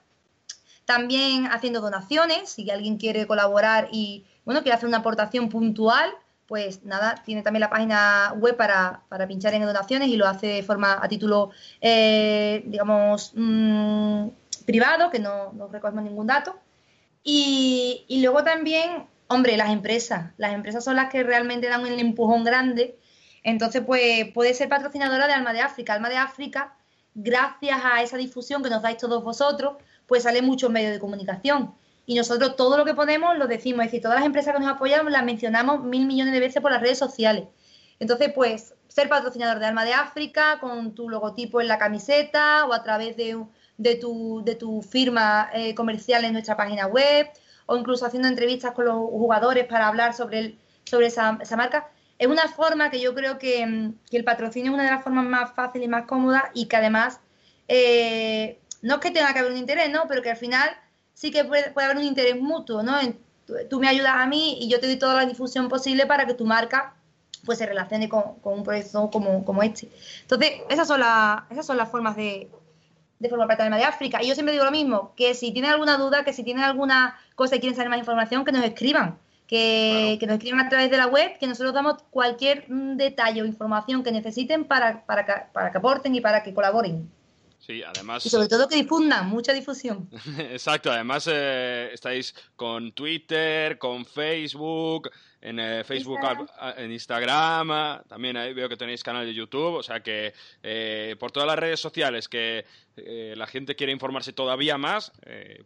También haciendo donaciones, si alguien quiere colaborar y bueno, quiere hacer una aportación puntual, pues nada, tiene también la página web para, pinchar en donaciones y lo hace de forma a título, eh, digamos, mm, privado, que no, no recogemos ningún dato. Y, y, luego también Hombre, las empresas. Las empresas son las que realmente dan un empujón grande. Entonces, pues puede ser patrocinadora de Alma de África. Alma de África, gracias a esa difusión que nos dais todos vosotros, pues sale muchos medios de comunicación. Y nosotros todo lo que podemos lo decimos. Es decir, todas las empresas que nos apoyan las mencionamos mil millones de veces por las redes sociales. Entonces, pues, ser patrocinador de Alma de África con tu logotipo en la camiseta o a través de, de, tu, de tu firma eh, comercial en nuestra página web o incluso haciendo entrevistas con los jugadores para hablar sobre, sobre esa, marca. Es una forma que yo creo que, mm, que, el patrocinio es una de las formas más fáciles y más cómodas y que además eh, no es que tenga que haber un interés, ¿no? Pero que al final sí que puede, puede haber un interés mutuo, ¿no? tú, me ayudas a mí y yo te doy toda la difusión posible para que tu marca pues se relacione con, con un proyecto como, como, este. Entonces, esas son, esas son las formas de, de formar parte de África. Y yo siempre digo lo mismo, que si tienen alguna duda, que si tienen alguna cosa y quieren saber más información, que nos escriban. Que, nos escriban a través de la web, que nosotros damos cualquier mm, detalle o información que necesiten para, para, que, para que aporten y para que colaboren. Sí, además. Y sobre todo que difundan, mucha difusión. Exacto, además eh, estáis con Twitter, con Facebook, en eh, Facebook, en Instagram, también ahí veo que tenéis canal de YouTube, o sea que eh, por todas las redes sociales que eh, la gente quiere informarse todavía más,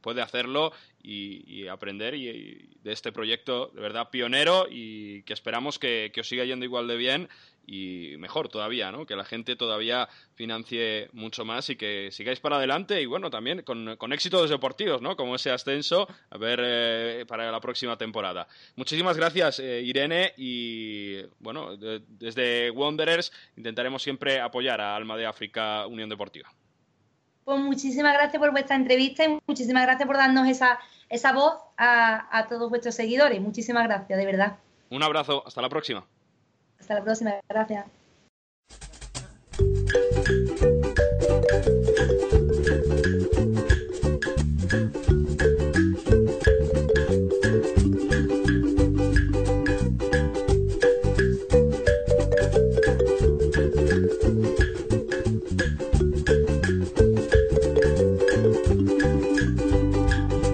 puede hacerlo y, aprender y, de este proyecto de verdad pionero y que esperamos que, que os siga yendo igual de bien y mejor todavía, ¿no? Que la gente todavía financie mucho más y que sigáis para adelante y bueno, también con, con éxitos deportivos, ¿no? Como ese ascenso, a ver eh, para la próxima temporada. Muchísimas gracias, eh, Irene, y bueno, desde Wanderers intentaremos siempre apoyar a Alma de África Unión Deportiva. Pues muchísimas gracias por vuestra entrevista y muchísimas gracias por darnos esa, esa voz a, a todos vuestros seguidores. Muchísimas gracias, de verdad. Un abrazo, hasta la próxima. Hasta la próxima, gracias.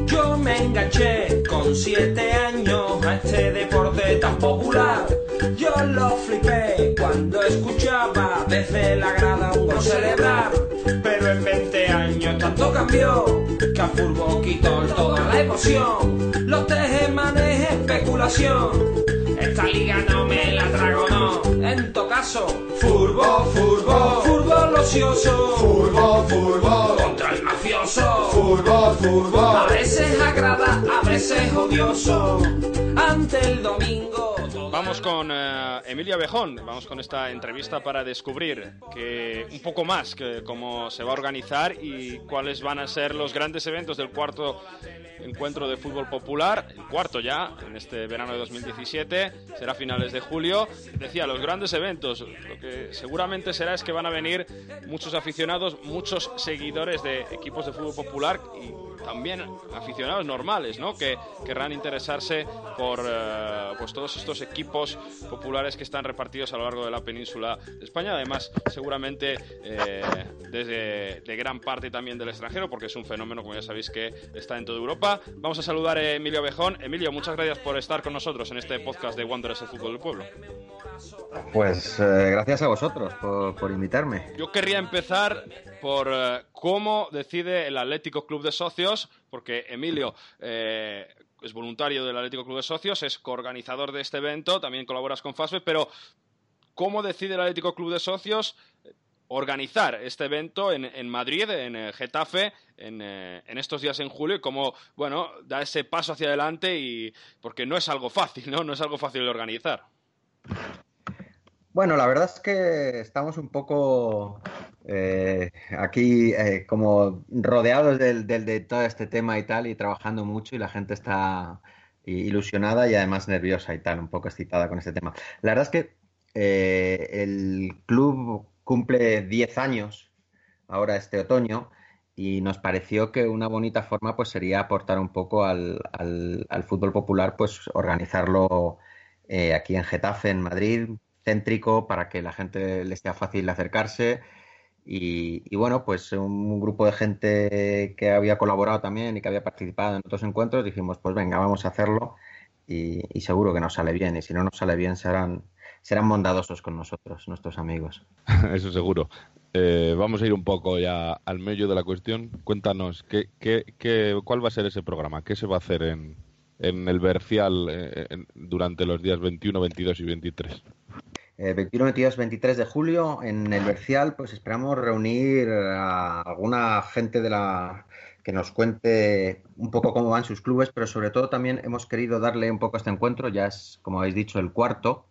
Yo me enganché con siete años a este deporte tan popular lo flipé cuando escuchaba desde la grada un gol celebrar. Pero en 20 años tanto cambió que a fútbol quitó toda la emoción. Los tejemanes especulación. Esta liga no me la trago, no. En todo caso, furbo, furbo gracioso. Fútbol, fútbol, Contra el mafioso. fútbol, fútbol. A veces agrada, a veces odioso. Ante el domingo. Vamos con eh, Emilia Bejón, vamos con esta entrevista para descubrir que un poco más que cómo se va a organizar y cuáles van a ser los grandes eventos del cuarto encuentro de fútbol popular, el cuarto ya, en este verano de 2017, será a finales de julio. Decía, los grandes eventos, lo que seguramente será es que van a venir muchos aficionados, muchos seguidores de equipos de fútbol popular y también aficionados normales, ¿no? Que querrán interesarse por eh, pues todos estos equipos populares que están repartidos a lo largo de la península de España. Además, seguramente eh, desde de gran parte también del extranjero, porque es un fenómeno, como ya sabéis, que está en toda Europa. Vamos a saludar a Emilio Bejón. Emilio, muchas gracias por estar con nosotros en este podcast de Wanderers el Fútbol del Pueblo. Pues eh, gracias a vosotros por, por invitarme. Yo querría empezar por eh, cómo decide el Atlético Club de Socios, porque Emilio eh, es voluntario del Atlético Club de Socios, es coorganizador de este evento, también colaboras con FASBE, pero ¿cómo decide el Atlético Club de Socios organizar este evento en, Madrid, en eh, Getafe, en, eh, en estos días en julio y cómo, bueno, da ese paso hacia adelante y porque no es algo fácil, ¿no? No es algo fácil de organizar. Bueno, la verdad es que estamos un poco eh, aquí eh, como rodeados del, de todo este tema y tal, y trabajando mucho, y la gente está ilusionada y además nerviosa y tal, un poco excitada con este tema. La verdad es que eh, el club cumple 10 años ahora este otoño y nos pareció que una bonita forma pues sería aportar un poco al, al- al fútbol popular, pues organizarlo aquí en Getafe, en Madrid, céntrico, para que la gente le sea fácil acercarse. Y, bueno, pues un grupo de gente que había colaborado también y que había participado en otros encuentros, dijimos, pues venga, vamos a hacerlo y, y seguro que nos sale bien. Y si no nos sale bien, serán, serán bondadosos con nosotros, nuestros amigos. Eso seguro. Eh, vamos a ir un poco ya al medio de la cuestión. Cuéntanos, ¿qué, qué, qué- cuál va a ser ese programa? ¿Qué se va a hacer en, en el Bercial eh, en- durante los días 21, 22 y 23? Eh, 21, 22, 23 de julio en el Bercial, pues esperamos reunir a alguna gente de la que nos cuente un poco cómo van sus clubes, pero sobre todo también hemos querido darle un poco a este encuentro, ya es, como habéis dicho, el cuarto,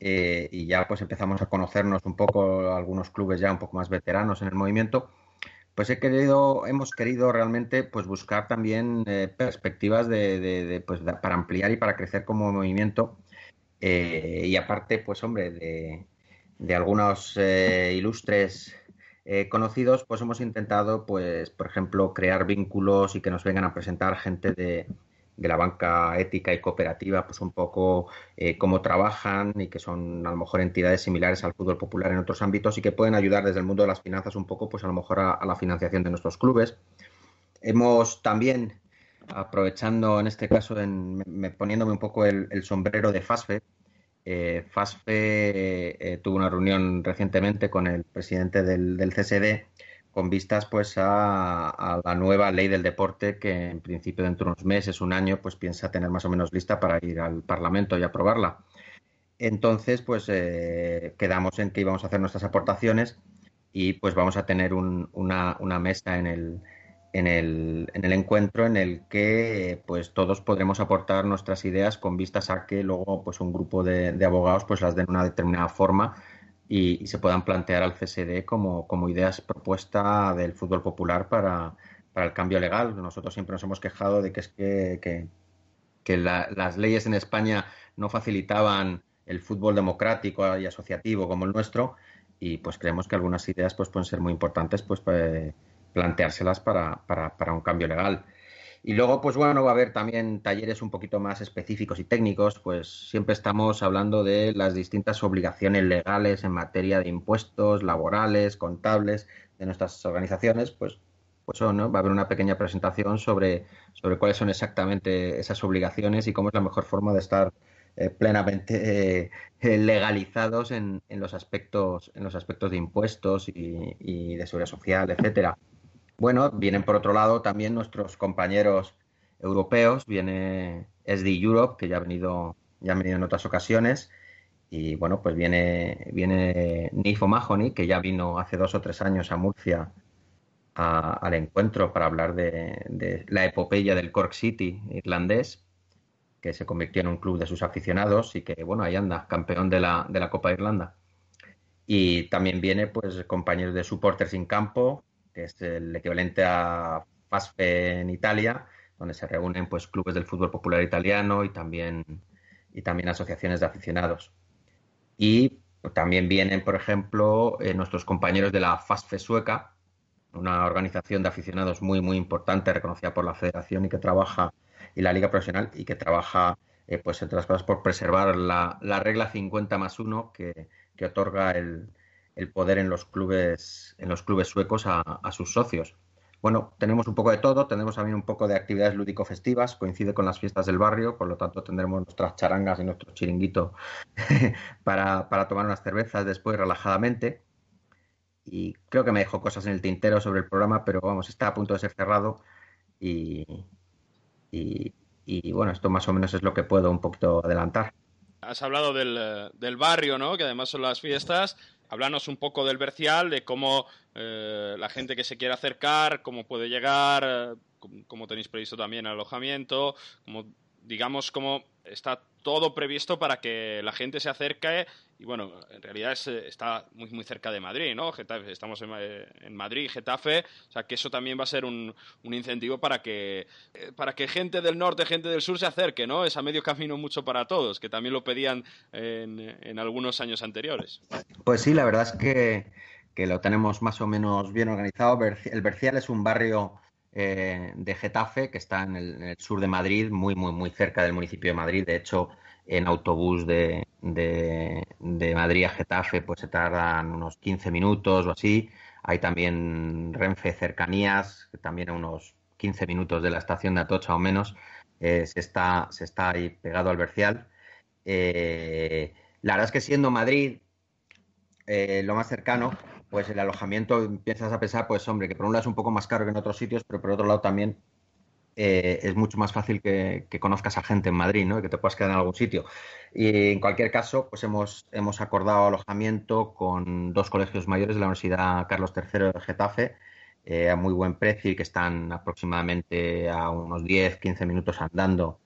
eh, y ya pues empezamos a conocernos un poco algunos clubes ya un poco más veteranos en el movimiento. Pues he querido, hemos querido realmente pues buscar también eh, perspectivas de, de- de, pues, de- para ampliar y para crecer como movimiento. Eh, y aparte, pues hombre, de, de algunos eh, ilustres eh, conocidos, pues hemos intentado, pues, por ejemplo, crear vínculos y que nos vengan a presentar gente de, de la banca ética y cooperativa, pues un poco cómo trabajan y que son a lo mejor entidades similares al fútbol popular en otros ámbitos y que pueden ayudar desde el mundo de las finanzas un poco, pues a lo mejor a la financiación de nuestros clubes. Hemos también, aprovechando en este caso, en, me- poniéndome un poco el, sombrero de FASFE, eh, FASFE eh, tuvo una reunión recientemente con el presidente del, del CSD con vistas pues a, la nueva ley del deporte que en principio dentro de unos meses, un año, pues piensa tener más o menos lista para ir al Parlamento y aprobarla. Entonces, pues eh, quedamos en que íbamos a hacer nuestras aportaciones y pues vamos a tener un- una, una mesa en el, en el, en el encuentro en el que pues todos podremos aportar nuestras ideas con vistas a que luego pues un grupo de, abogados pues las den una determinada forma y, se puedan plantear al CSD como, como ideas propuesta del fútbol popular para, para el cambio legal. Nosotros siempre nos hemos quejado de que es que, que, que la- las leyes en España no facilitaban el fútbol democrático y asociativo como el nuestro y pues creemos que algunas ideas pues pueden ser muy importantes pues eh, planteárselas para, para, para un cambio legal. Y luego, pues bueno, va a haber también talleres un poquito más específicos y técnicos, pues siempre estamos hablando de las distintas obligaciones legales en materia de impuestos, laborales, contables de nuestras organizaciones, pues, pues ¿no? Va a haber una pequeña presentación sobre, sobre cuáles son exactamente esas obligaciones y cómo es la mejor forma de estar eh, plenamente eh, legalizados en, en los aspectos, en los aspectos de impuestos y, y de seguridad social, etcétera. Bueno, vienen por otro lado también nuestros compañeros europeos, viene SD Europe, que ya ha venido, ya han venido en otras ocasiones, Y bueno, pues viene, viene Nifo Mahoney, que ya vino hace dos o tres años a Murcia al encuentro para hablar de, la epopeya del Cork City irlandés, que se convirtió en un club de sus aficionados y que, bueno, ahí anda, campeón de la, de la Copa Irlanda. Y también viene, pues, compañeros de supporters in campo, que es el equivalente a FASFE en Italia, donde se reúnen, pues, clubes del fútbol popular italiano y también, y también asociaciones de aficionados. Y también vienen, por ejemplo, eh, nuestros compañeros de la FASFE sueca, una organización de aficionados muy, muy importante, reconocida por la federación y que trabaja, y la liga profesional, y que trabaja, eh, pues entre las cosas, por preservar la, regla 50 más 1 que, otorga el, poder en los clubes, en los clubes suecos a, sus socios. Bueno, tenemos un poco de todo, tenemos también un poco de actividades lúdico-festivas, coincide con las fiestas del barrio, por lo tanto tendremos nuestras charangas y nuestro chiringuito para, para tomar unas cervezas después relajadamente y creo que me dejó cosas en el tintero sobre el programa, pero vamos, está a punto de ser cerrado y, y, bueno, esto más o menos es lo que puedo un poquito adelantar. Has hablado del, eh, del barrio, ¿no? Que además son las fiestas. Háblanos un poco del Bercial, de cómo eh, la gente que se quiere acercar, cómo puede llegar, eh, cómo, tenéis previsto también el alojamiento, digamos, cómo está todo previsto para que la gente se acerque y bueno, en realidad eh, está muy muy cerca de Madrid, ¿no? Getafe, estamos en, eh, en, Madrid, Getafe, o sea que eso también va a ser un, un incentivo para que eh, para que gente del norte, gente del sur se acerque, ¿no? Es a medio camino mucho para todos, que también lo pedían en, en algunos años anteriores. Pues sí, la verdad es que, que lo tenemos más o menos bien organizado. El Bercial es un barrio eh, de Getafe, que está en el, sur de Madrid, muy, muy, muy cerca del municipio de Madrid. De hecho, en autobús de, de, Madrid a Getafe, pues se tardan unos 15 minutos o así. Hay también Renfe cercanías, que también a unos 15 minutos de la estación de Atocha o menos. Eh, se, está, se está ahí pegado al Bercial. Eh, la verdad es que siendo Madrid lo más cercano, pues el alojamiento empiezas a pensar, pues hombre, que por un lado es un poco más caro que en otros sitios, pero por otro lado también eh, es mucho más fácil que, conozcas a gente en Madrid, ¿no? Y que te puedas quedar en algún sitio. Y en cualquier caso, pues hemos, hemos acordado alojamiento con dos colegios mayores de la Universidad Carlos III de Getafe, eh, a muy buen precio y que están aproximadamente a unos 10, 15 minutos andando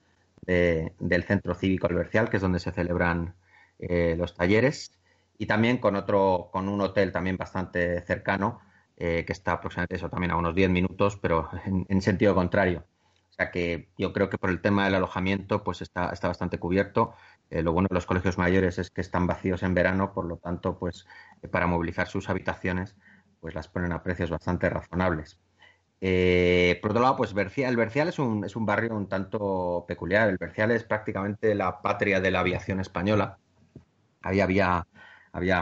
del centro cívico Albercial, que es donde se celebran eh, los talleres y también con otro, con un hotel también bastante cercano, eh, que está aproximadamente eso también a unos 10 minutos, pero en, sentido contrario. O sea que yo creo que por el tema del alojamiento, pues está, está bastante cubierto. Eh, lo bueno de los colegios mayores es que están vacíos en verano, por lo tanto, pues eh, para movilizar sus habitaciones, pues las ponen a precios bastante razonables. por otro lado, pues el Bercial es un, es un barrio un tanto peculiar. El Bercial es prácticamente la patria de la aviación española. Ahí había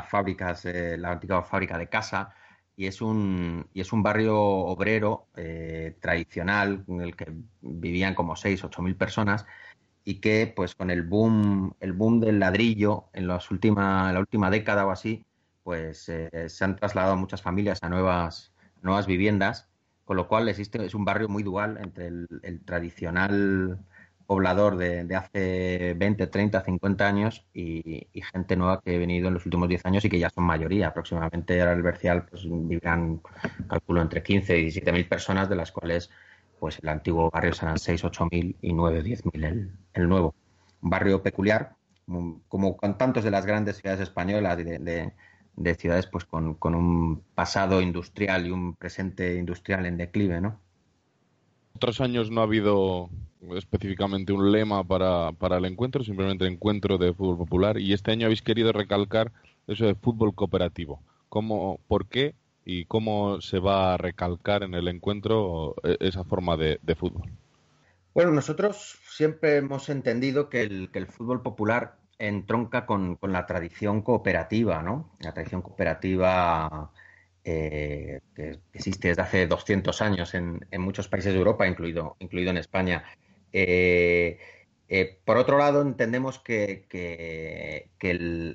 fábricas, eh, la antigua fábrica de casa, y es un, y es un barrio obrero eh, tradicional en el que vivían como 6, 8 mil personas y que pues con el boom, el boom del ladrillo en, las última, la última década o así, pues eh, se han trasladado muchas familias a nuevas, nuevas viviendas, con lo cual existe, es un barrio muy dual entre el tradicional poblador de, hace 20, 30, 50 años y, gente nueva que ha venido en los últimos 10 años y que ya son mayoría. Aproximadamente ahora el Bercial pues, vivirán, calculo, entre 15 y 17 mil personas, de las cuales pues el antiguo barrio serán 6, 8 mil y 9, 10 mil el, nuevo. Un barrio peculiar, como con tantos de las grandes ciudades españolas y de, de, ciudades pues con, con, un pasado industrial y un presente industrial en declive, ¿no? Otros años no ha habido específicamente un lema para, para el encuentro, simplemente encuentro de fútbol popular. Y este año habéis querido recalcar eso de fútbol cooperativo. ¿Cómo, ¿Por qué y cómo se va a recalcar en el encuentro e, esa forma de, fútbol? Bueno, nosotros siempre hemos entendido que el, que el fútbol popular entronca con, con, la tradición cooperativa, ¿no? La tradición cooperativa eh, que existe desde hace 200 años en, en, muchos países de Europa, incluido, incluido en España. Eh, eh, por otro lado, entendemos que,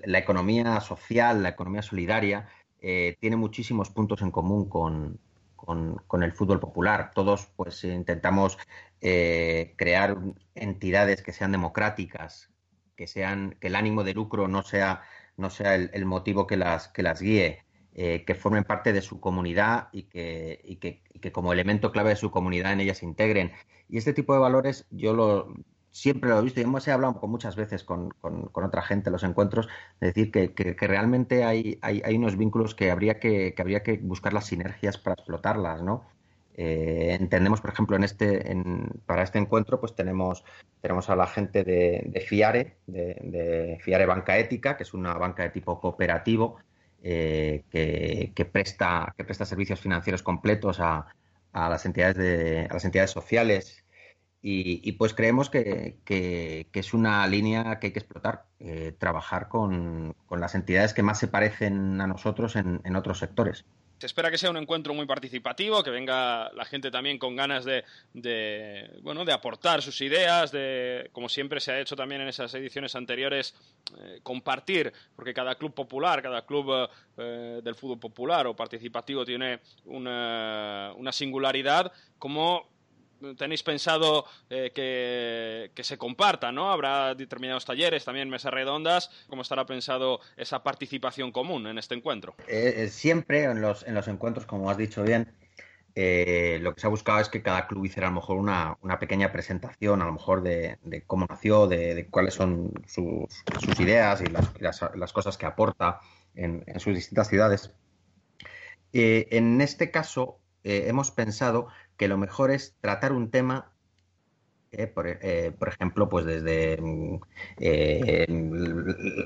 la economía social, la economía solidaria, eh, tiene muchísimos puntos en común con, el fútbol popular. Todos pues intentamos crear entidades que sean democráticas que sean, que el ánimo de lucro no sea, no sea el, motivo que las, que las guíe, eh, que formen parte de su comunidad y que, y que, que, como elemento clave de su comunidad en ellas se integren. Y este tipo de valores yo lo, siempre lo he visto y hemos hablado muchas veces con, con, otra gente en los encuentros, de decir que, que, realmente hay, hay, hay, unos vínculos que habría que, que, habría que buscar las sinergias para explotarlas, ¿no? Eh, entendemos, por ejemplo, en este, en, para este encuentro, pues tenemos, tenemos a la gente de, de FIARE, de, de, FIARE Banca Ética, que es una banca de tipo cooperativo eh, que, que, presta, que presta servicios financieros completos a, a las entidades de, a las entidades sociales y, pues creemos que, es una línea que hay que explotar, eh, trabajar con, las entidades que más se parecen a nosotros en, otros sectores. Se espera que sea un encuentro muy participativo, que venga la gente también con ganas de, bueno, de aportar sus ideas, de, como siempre se ha hecho también en esas ediciones anteriores, eh, compartir, porque cada club popular, cada club eh, del fútbol popular o participativo tiene una, una singularidad, como tenéis pensado eh, que, se comparta, ¿no? Habrá determinados talleres, también mesas redondas. ¿Cómo estará pensado esa participación común en este encuentro? Eh, eh, siempre en los, en los encuentros, como has dicho bien, lo que se ha buscado es que cada club hiciera a lo mejor una, pequeña presentación, a lo mejor de, cómo nació, de, cuáles son sus, ideas y las, cosas que aporta en sus distintas ciudades. en este caso, hemos pensado que lo mejor es tratar un tema eh, eh, por, ejemplo, pues desde, mm, eh,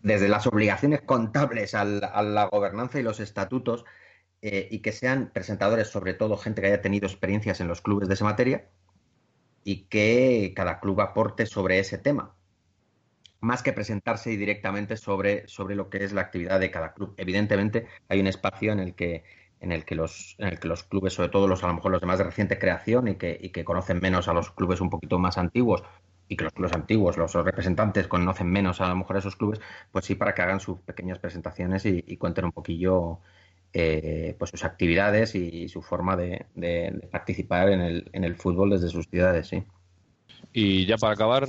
desde las obligaciones contables a la gobernanza y los estatutos y que sean presentadores, sobre todo gente que haya tenido experiencias en los clubes de esa materia y que cada club aporte sobre ese tema, más que presentarse directamente sobre, sobre lo que es la actividad de cada club. Evidentemente hay un espacio en el que en el que los, en el que los clubes, sobre todo los a lo mejor los de más de reciente creación y que, y que conocen menos a los clubes un poquito más antiguos y que los clubes antiguos, los representantes conocen menos a lo mejor a esos clubes, pues sí para que hagan sus pequeñas presentaciones y, cuenten un poquillo eh, pues sus actividades y su forma de, participar en el, en el fútbol desde sus ciudades, sí. Y ya para acabar,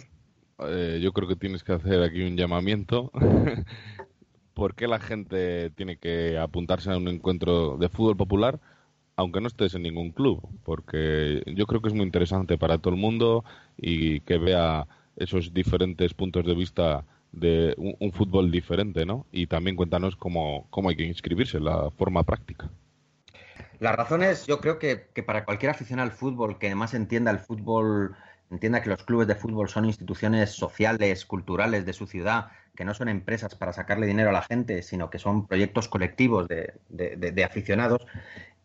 eh, yo creo que tienes que hacer aquí un llamamiento por qué la gente tiene que apuntarse a un encuentro de fútbol popular aunque no estés en ningún club, porque yo creo que es muy interesante para todo el mundo y que vea esos diferentes puntos de vista de un, fútbol diferente, ¿no? Y también cuéntanos cómo, cómo hay que inscribirse, la forma práctica. Las razones, yo creo que, que, para cualquier aficionado al fútbol que además entienda el fútbol, entienda que los clubes de fútbol son instituciones sociales, culturales de su ciudad, que no son empresas para sacarle dinero a la gente, sino que son proyectos colectivos de, aficionados,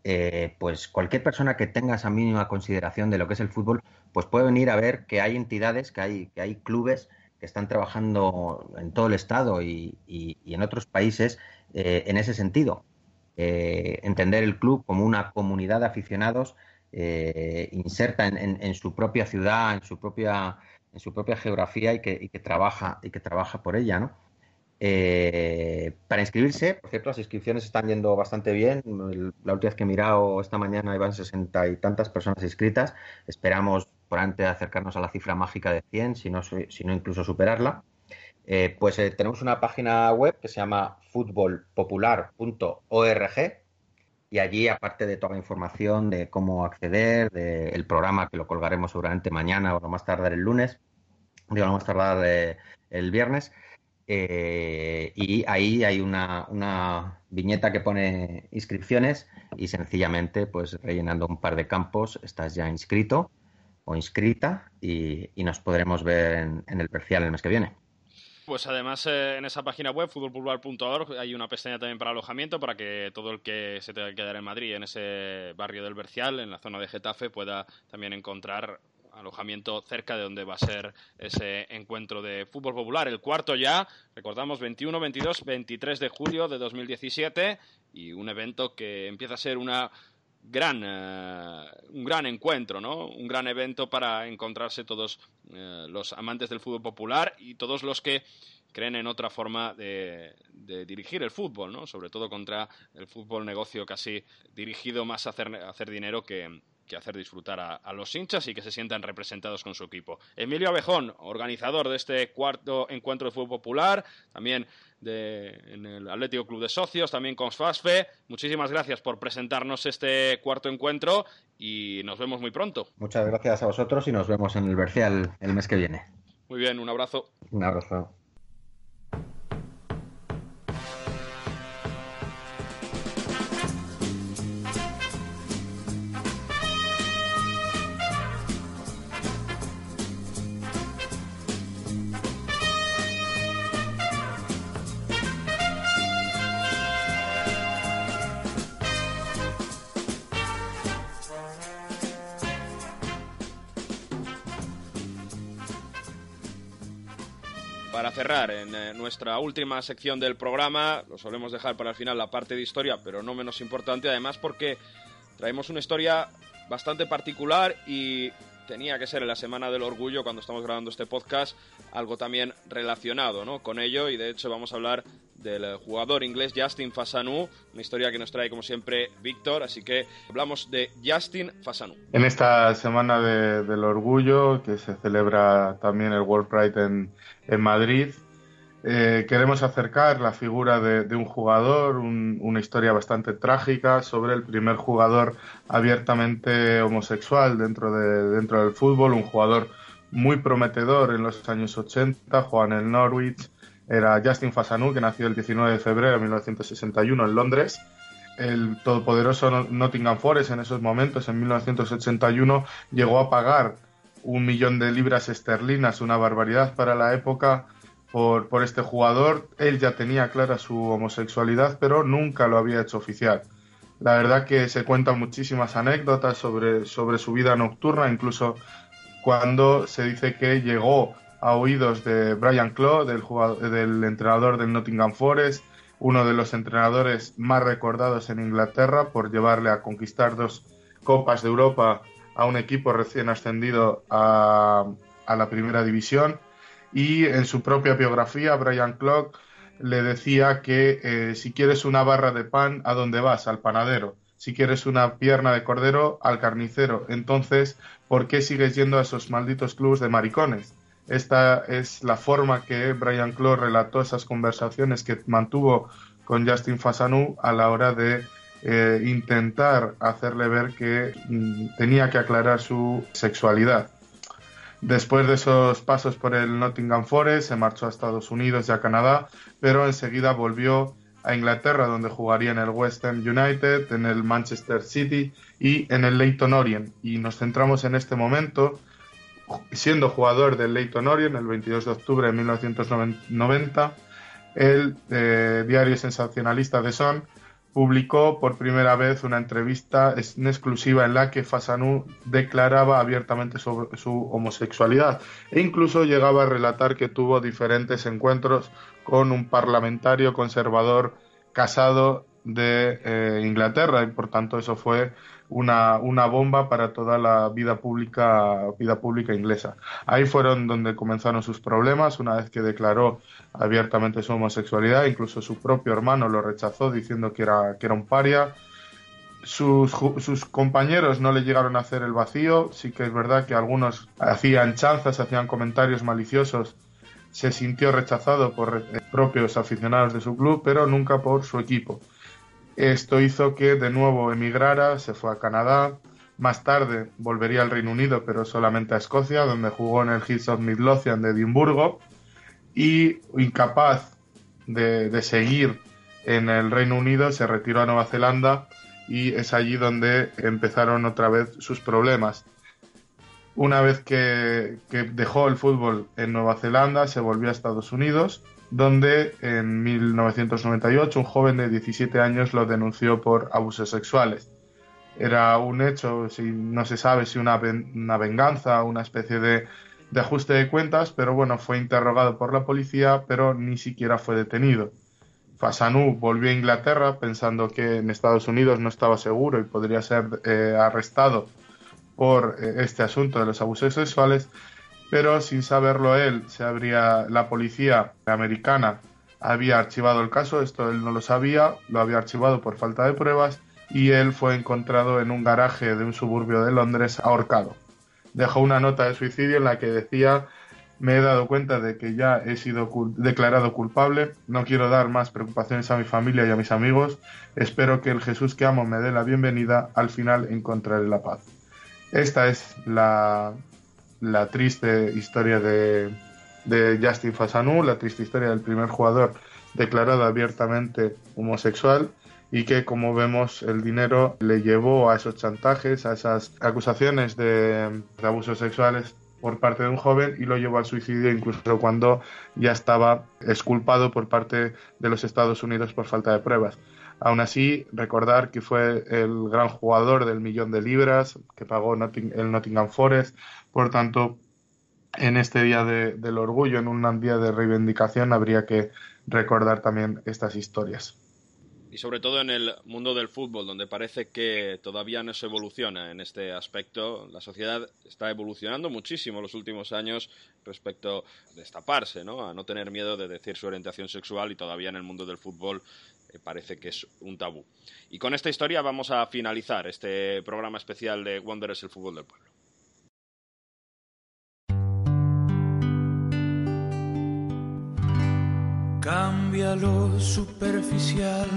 eh, pues cualquier persona que tenga esa mínima consideración de lo que es el fútbol, pues puede venir a ver que hay entidades, que hay, que hay clubes que están trabajando en todo el Estado y, en otros países eh, en ese sentido. Eh, entender el club como una comunidad de aficionados inserta en, su propia ciudad, en su propia en su propia geografía y que, trabaja y que trabaja por ella, ¿no? Eh, para inscribirse, por cierto, las inscripciones están yendo bastante bien. La última vez que he mirado esta mañana iban sesenta y tantas personas inscritas. Esperamos por antes acercarnos a la cifra mágica de 100, si no, si no incluso superarla. Eh, pues eh, tenemos una página web que se llama futbolpopular.org y allí, aparte de toda la información de cómo acceder, del programa que lo colgaremos seguramente mañana o lo más tardar el lunes, digo, lo más tardar eh, el viernes, eh, y ahí hay una, viñeta que pone inscripciones y sencillamente, pues rellenando un par de campos, estás ya inscrito o inscrita y, nos podremos ver en, el perfil el mes que viene. Pues además eh, en esa página web, futbolpopular.org, hay una pestaña también para alojamiento para que todo el que se tenga que quedar en Madrid, en ese barrio del Bercial, en la zona de Getafe, pueda también encontrar alojamiento cerca de donde va a ser ese encuentro de fútbol popular. El cuarto ya, recordamos, 21, 22, 23 de julio de 2017 y un evento que empieza a ser una gran, eh, un gran encuentro, ¿no? Un gran evento para encontrarse todos eh, los amantes del fútbol popular y todos los que creen en otra forma de, dirigir el fútbol, ¿no? Sobre todo contra el fútbol negocio casi dirigido más a hacer, hacer dinero que, que hacer disfrutar a, los hinchas y que se sientan representados con su equipo. Emilio Abejón, organizador de este cuarto encuentro de fútbol popular, también de, en el Atlético Club de Socios, también con FASFE. Muchísimas gracias por presentarnos este cuarto encuentro y nos vemos muy pronto. Muchas gracias a vosotros y nos vemos en el Bercial el mes que viene. Muy bien, un abrazo. Un abrazo. Para cerrar, en eh, nuestra última sección del programa, lo solemos dejar para el final la parte de historia, pero no menos importante, además porque traemos una historia bastante particular y tenía que ser en la Semana del Orgullo, cuando estamos grabando este podcast, algo también relacionado ¿no? con ello. Y de hecho vamos a hablar del jugador inglés Justin Fasanu, una historia que nos trae como siempre Víctor. Así que hablamos de Justin Fasanu. En esta Semana del Orgullo, que se celebra también el World Pride en, en Madrid, eh, queremos acercar la figura de, un jugador, una historia bastante trágica sobre el primer jugador abiertamente homosexual dentro, de, dentro del fútbol, un jugador muy prometedor en los años 80, jugaba en el Norwich, era Justin Fasanu, que nació el 19 de febrero de 1961 en Londres. El todopoderoso Nottingham Forest en esos momentos, en 1981, llegó a pagar un millón de libras esterlinas, una barbaridad para la época, por, este jugador. Él ya tenía clara su homosexualidad, pero nunca lo había hecho oficial. La verdad que se cuentan muchísimas anécdotas sobre, sobre su vida nocturna, incluso cuando se dice que llegó a oídos de Brian Clough, del, del entrenador del Nottingham Forest, uno de los entrenadores más recordados en Inglaterra por llevarle a conquistar dos Copas de Europa a un equipo recién ascendido a, la primera división y en su propia biografía Brian Clough le decía que eh, si quieres una barra de pan, ¿a dónde vas? Al panadero. Si quieres una pierna de cordero, al carnicero. Entonces, ¿por qué sigues yendo a esos malditos clubs de maricones? Esta es la forma que Brian Clough relató esas conversaciones que mantuvo con Justin Fasanu a la hora de eh, intentar hacerle ver que mm, tenía que aclarar su sexualidad. Después de esos pasos por el Nottingham Forest, se marchó a Estados Unidos y a Canadá, pero enseguida volvió a Inglaterra, donde jugaría en el West Ham United, en el Manchester City y en el Leyton Orient. Y nos centramos en este momento, siendo jugador del Leyton Orient el 22 de octubre de 1990, el eh, diario sensacionalista The Sun publicó por primera vez una entrevista en exclusiva en la que Fasanu declaraba abiertamente sobre su homosexualidad e incluso llegaba a relatar que tuvo diferentes encuentros con un parlamentario conservador casado de eh, Inglaterra y por tanto eso fue una, bomba para toda la vida pública, vida pública inglesa. Ahí fueron donde comenzaron sus problemas, una vez que declaró abiertamente su homosexualidad, incluso su propio hermano lo rechazó diciendo que era, que era un paria. Sus, sus, compañeros no le llegaron a hacer el vacío, sí que es verdad que algunos hacían chanzas, hacían comentarios maliciosos, se sintió rechazado por propios aficionados de su club, pero nunca por su equipo. Esto hizo que de nuevo emigrara, se fue a Canadá, más tarde volvería al Reino Unido, pero solamente a Escocia, donde jugó en el Hills of Midlothian de Edimburgo, y incapaz de, seguir en el Reino Unido, se retiró a Nueva Zelanda y es allí donde empezaron otra vez sus problemas. Una vez que, que, dejó el fútbol en Nueva Zelanda, se volvió a Estados Unidos donde en 1998 un joven de 17 años lo denunció por abusos sexuales. Era un hecho, si, no se sabe si una, una venganza, una especie de, ajuste de cuentas, pero bueno, fue interrogado por la policía, pero ni siquiera fue detenido. Fasanu volvió a Inglaterra pensando que en Estados Unidos no estaba seguro y podría ser eh, arrestado por eh, este asunto de los abusos sexuales pero sin saberlo él, se habría, la policía americana había archivado el caso, esto él no lo sabía, lo había archivado por falta de pruebas y él fue encontrado en un garaje de un suburbio de Londres ahorcado. Dejó una nota de suicidio en la que decía me he dado cuenta de que ya he sido declarado culpable, no quiero dar más preocupaciones a mi familia y a mis amigos, espero que el Jesús que amo me dé la bienvenida, al final encontraré la paz. Esta es la, la triste historia de, de Justin Fasanu, la triste historia del primer jugador declarado abiertamente homosexual y que como vemos el dinero le llevó a esos chantajes, a esas acusaciones de, abusos sexuales por parte de un joven y lo llevó al suicidio incluso cuando ya estaba exculpado por parte de los Estados Unidos por falta de pruebas. Aún así, recordar que fue el gran jugador del millón de libras que pagó el Nottingham Forest, por tanto, en este día del orgullo, en un día de reivindicación, habría que recordar también estas historias y sobre todo en el mundo del fútbol, donde parece que todavía no se evoluciona en este aspecto. La sociedad está evolucionando muchísimo en los últimos años respecto a destaparse, ¿no? a no tener miedo de decir su orientación sexual y todavía en el mundo del fútbol parece que es un tabú. Y con esta historia vamos a finalizar este programa especial de Wanderers el fútbol del pueblo. Cambia lo superficial,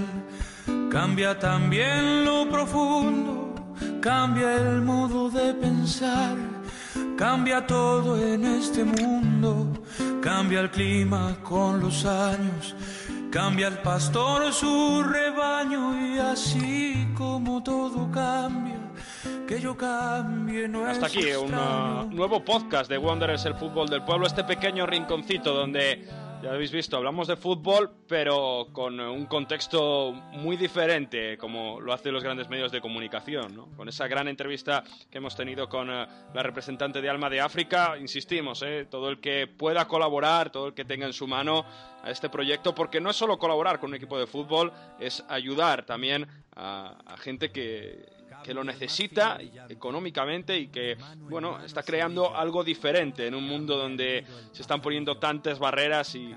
cambia también lo profundo, cambia el modo de pensar, cambia todo en este mundo, cambia el clima con los años, cambia el pastor su rebaño y así como todo cambia. Que yo cambie, no Hasta aquí un uh, nuevo podcast de Wanderers el fútbol del pueblo, este pequeño rinconcito donde ya habéis visto, hablamos de fútbol, pero con un contexto muy diferente, como lo hacen los grandes medios de comunicación. ¿no? Con esa gran entrevista que hemos tenido con eh, la representante de Alma de África, insistimos, ¿eh? todo el que pueda colaborar, todo el que tenga en su mano a este proyecto, porque no es solo colaborar con un equipo de fútbol, es ayudar también a gente que, que lo necesita económicamente y que, bueno, está creando algo diferente en un mundo donde se están poniendo tantas barreras y,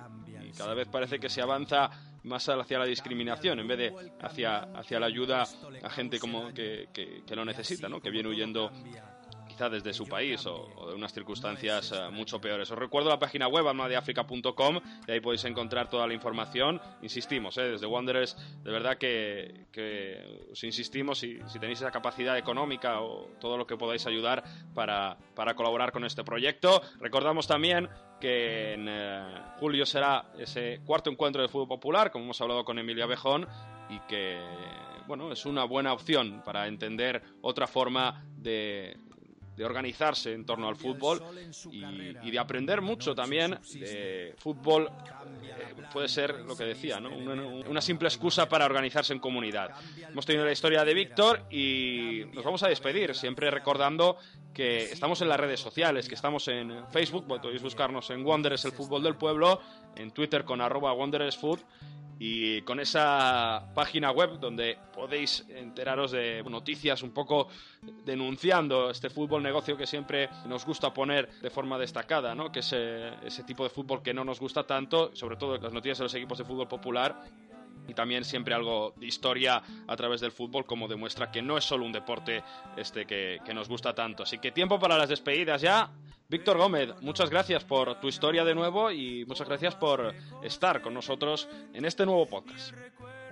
cada vez parece que se avanza más hacia la discriminación en vez de hacia, hacia la ayuda a gente como que, que, que lo necesita, ¿no? que viene huyendo desde su país o, de unas circunstancias eh, mucho peores. Os recuerdo la página web almadeafrica.com y ahí podéis encontrar toda la información. Insistimos, eh, desde Wanderers, de verdad que, os insistimos si, si, tenéis esa capacidad económica o todo lo que podáis ayudar para, para colaborar con este proyecto. Recordamos también que en eh, julio será ese cuarto encuentro de fútbol popular, como hemos hablado con Emilia Bejón, y que bueno, es una buena opción para entender otra forma de, de organizarse en torno al fútbol y, de aprender mucho también de fútbol. Eh, puede ser lo que decía, ¿no? una, simple excusa para organizarse en comunidad. Hemos tenido la historia de Víctor y nos vamos a despedir, siempre recordando que estamos en las redes sociales, que estamos en Facebook, podéis buscarnos en Wanderers el fútbol del pueblo, en Twitter con arroba Food y con esa página web donde podéis enteraros de noticias un poco denunciando este fútbol negocio que siempre nos gusta poner de forma destacada, ¿no? que es ese tipo de fútbol que no nos gusta tanto, sobre todo las noticias de los equipos de fútbol popular y también siempre algo de historia a través del fútbol como demuestra que no es solo un deporte este que, que nos gusta tanto. Así que tiempo para las despedidas ya. Víctor Gómez, muchas gracias por tu historia de nuevo y muchas gracias por estar con nosotros en este nuevo podcast.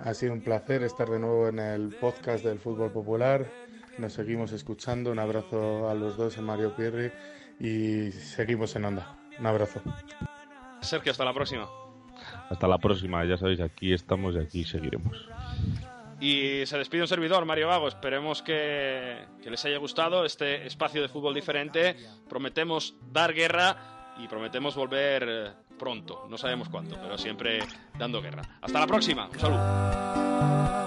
Ha sido un placer estar de nuevo en el podcast del fútbol popular. Nos seguimos escuchando. Un abrazo a los dos, a Mario Pierri, y seguimos en onda. Un abrazo. Sergio, hasta la próxima. Hasta la próxima, ya sabéis, aquí estamos y aquí seguiremos. Y se despide un servidor, Mario Vago. Esperemos que, les haya gustado este espacio de fútbol diferente. Prometemos dar guerra y prometemos volver eh, pronto. No sabemos cuánto, pero siempre dando guerra. Hasta la próxima. Un saludo.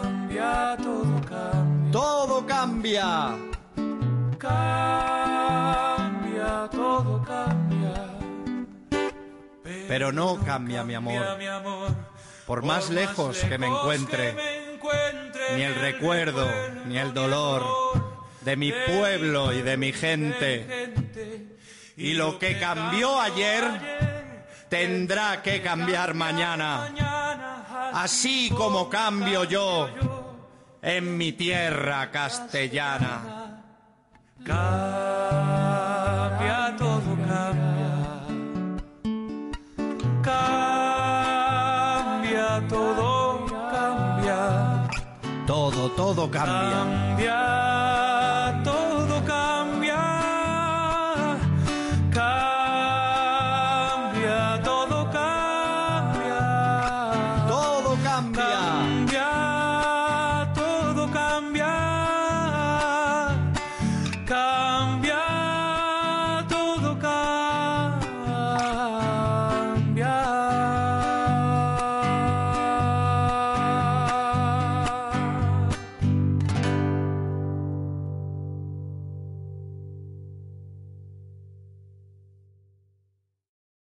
Cambia, todo cambia. Todo cambia. Cambia, todo cambia. Pero no cambia mi amor. Por más lejos que me encuentre ni el recuerdo, ni el dolor de mi pueblo y de mi gente. Y lo que cambió ayer tendrá que cambiar mañana. Así como cambio yo, en mi tierra castellana. Todo, cambia.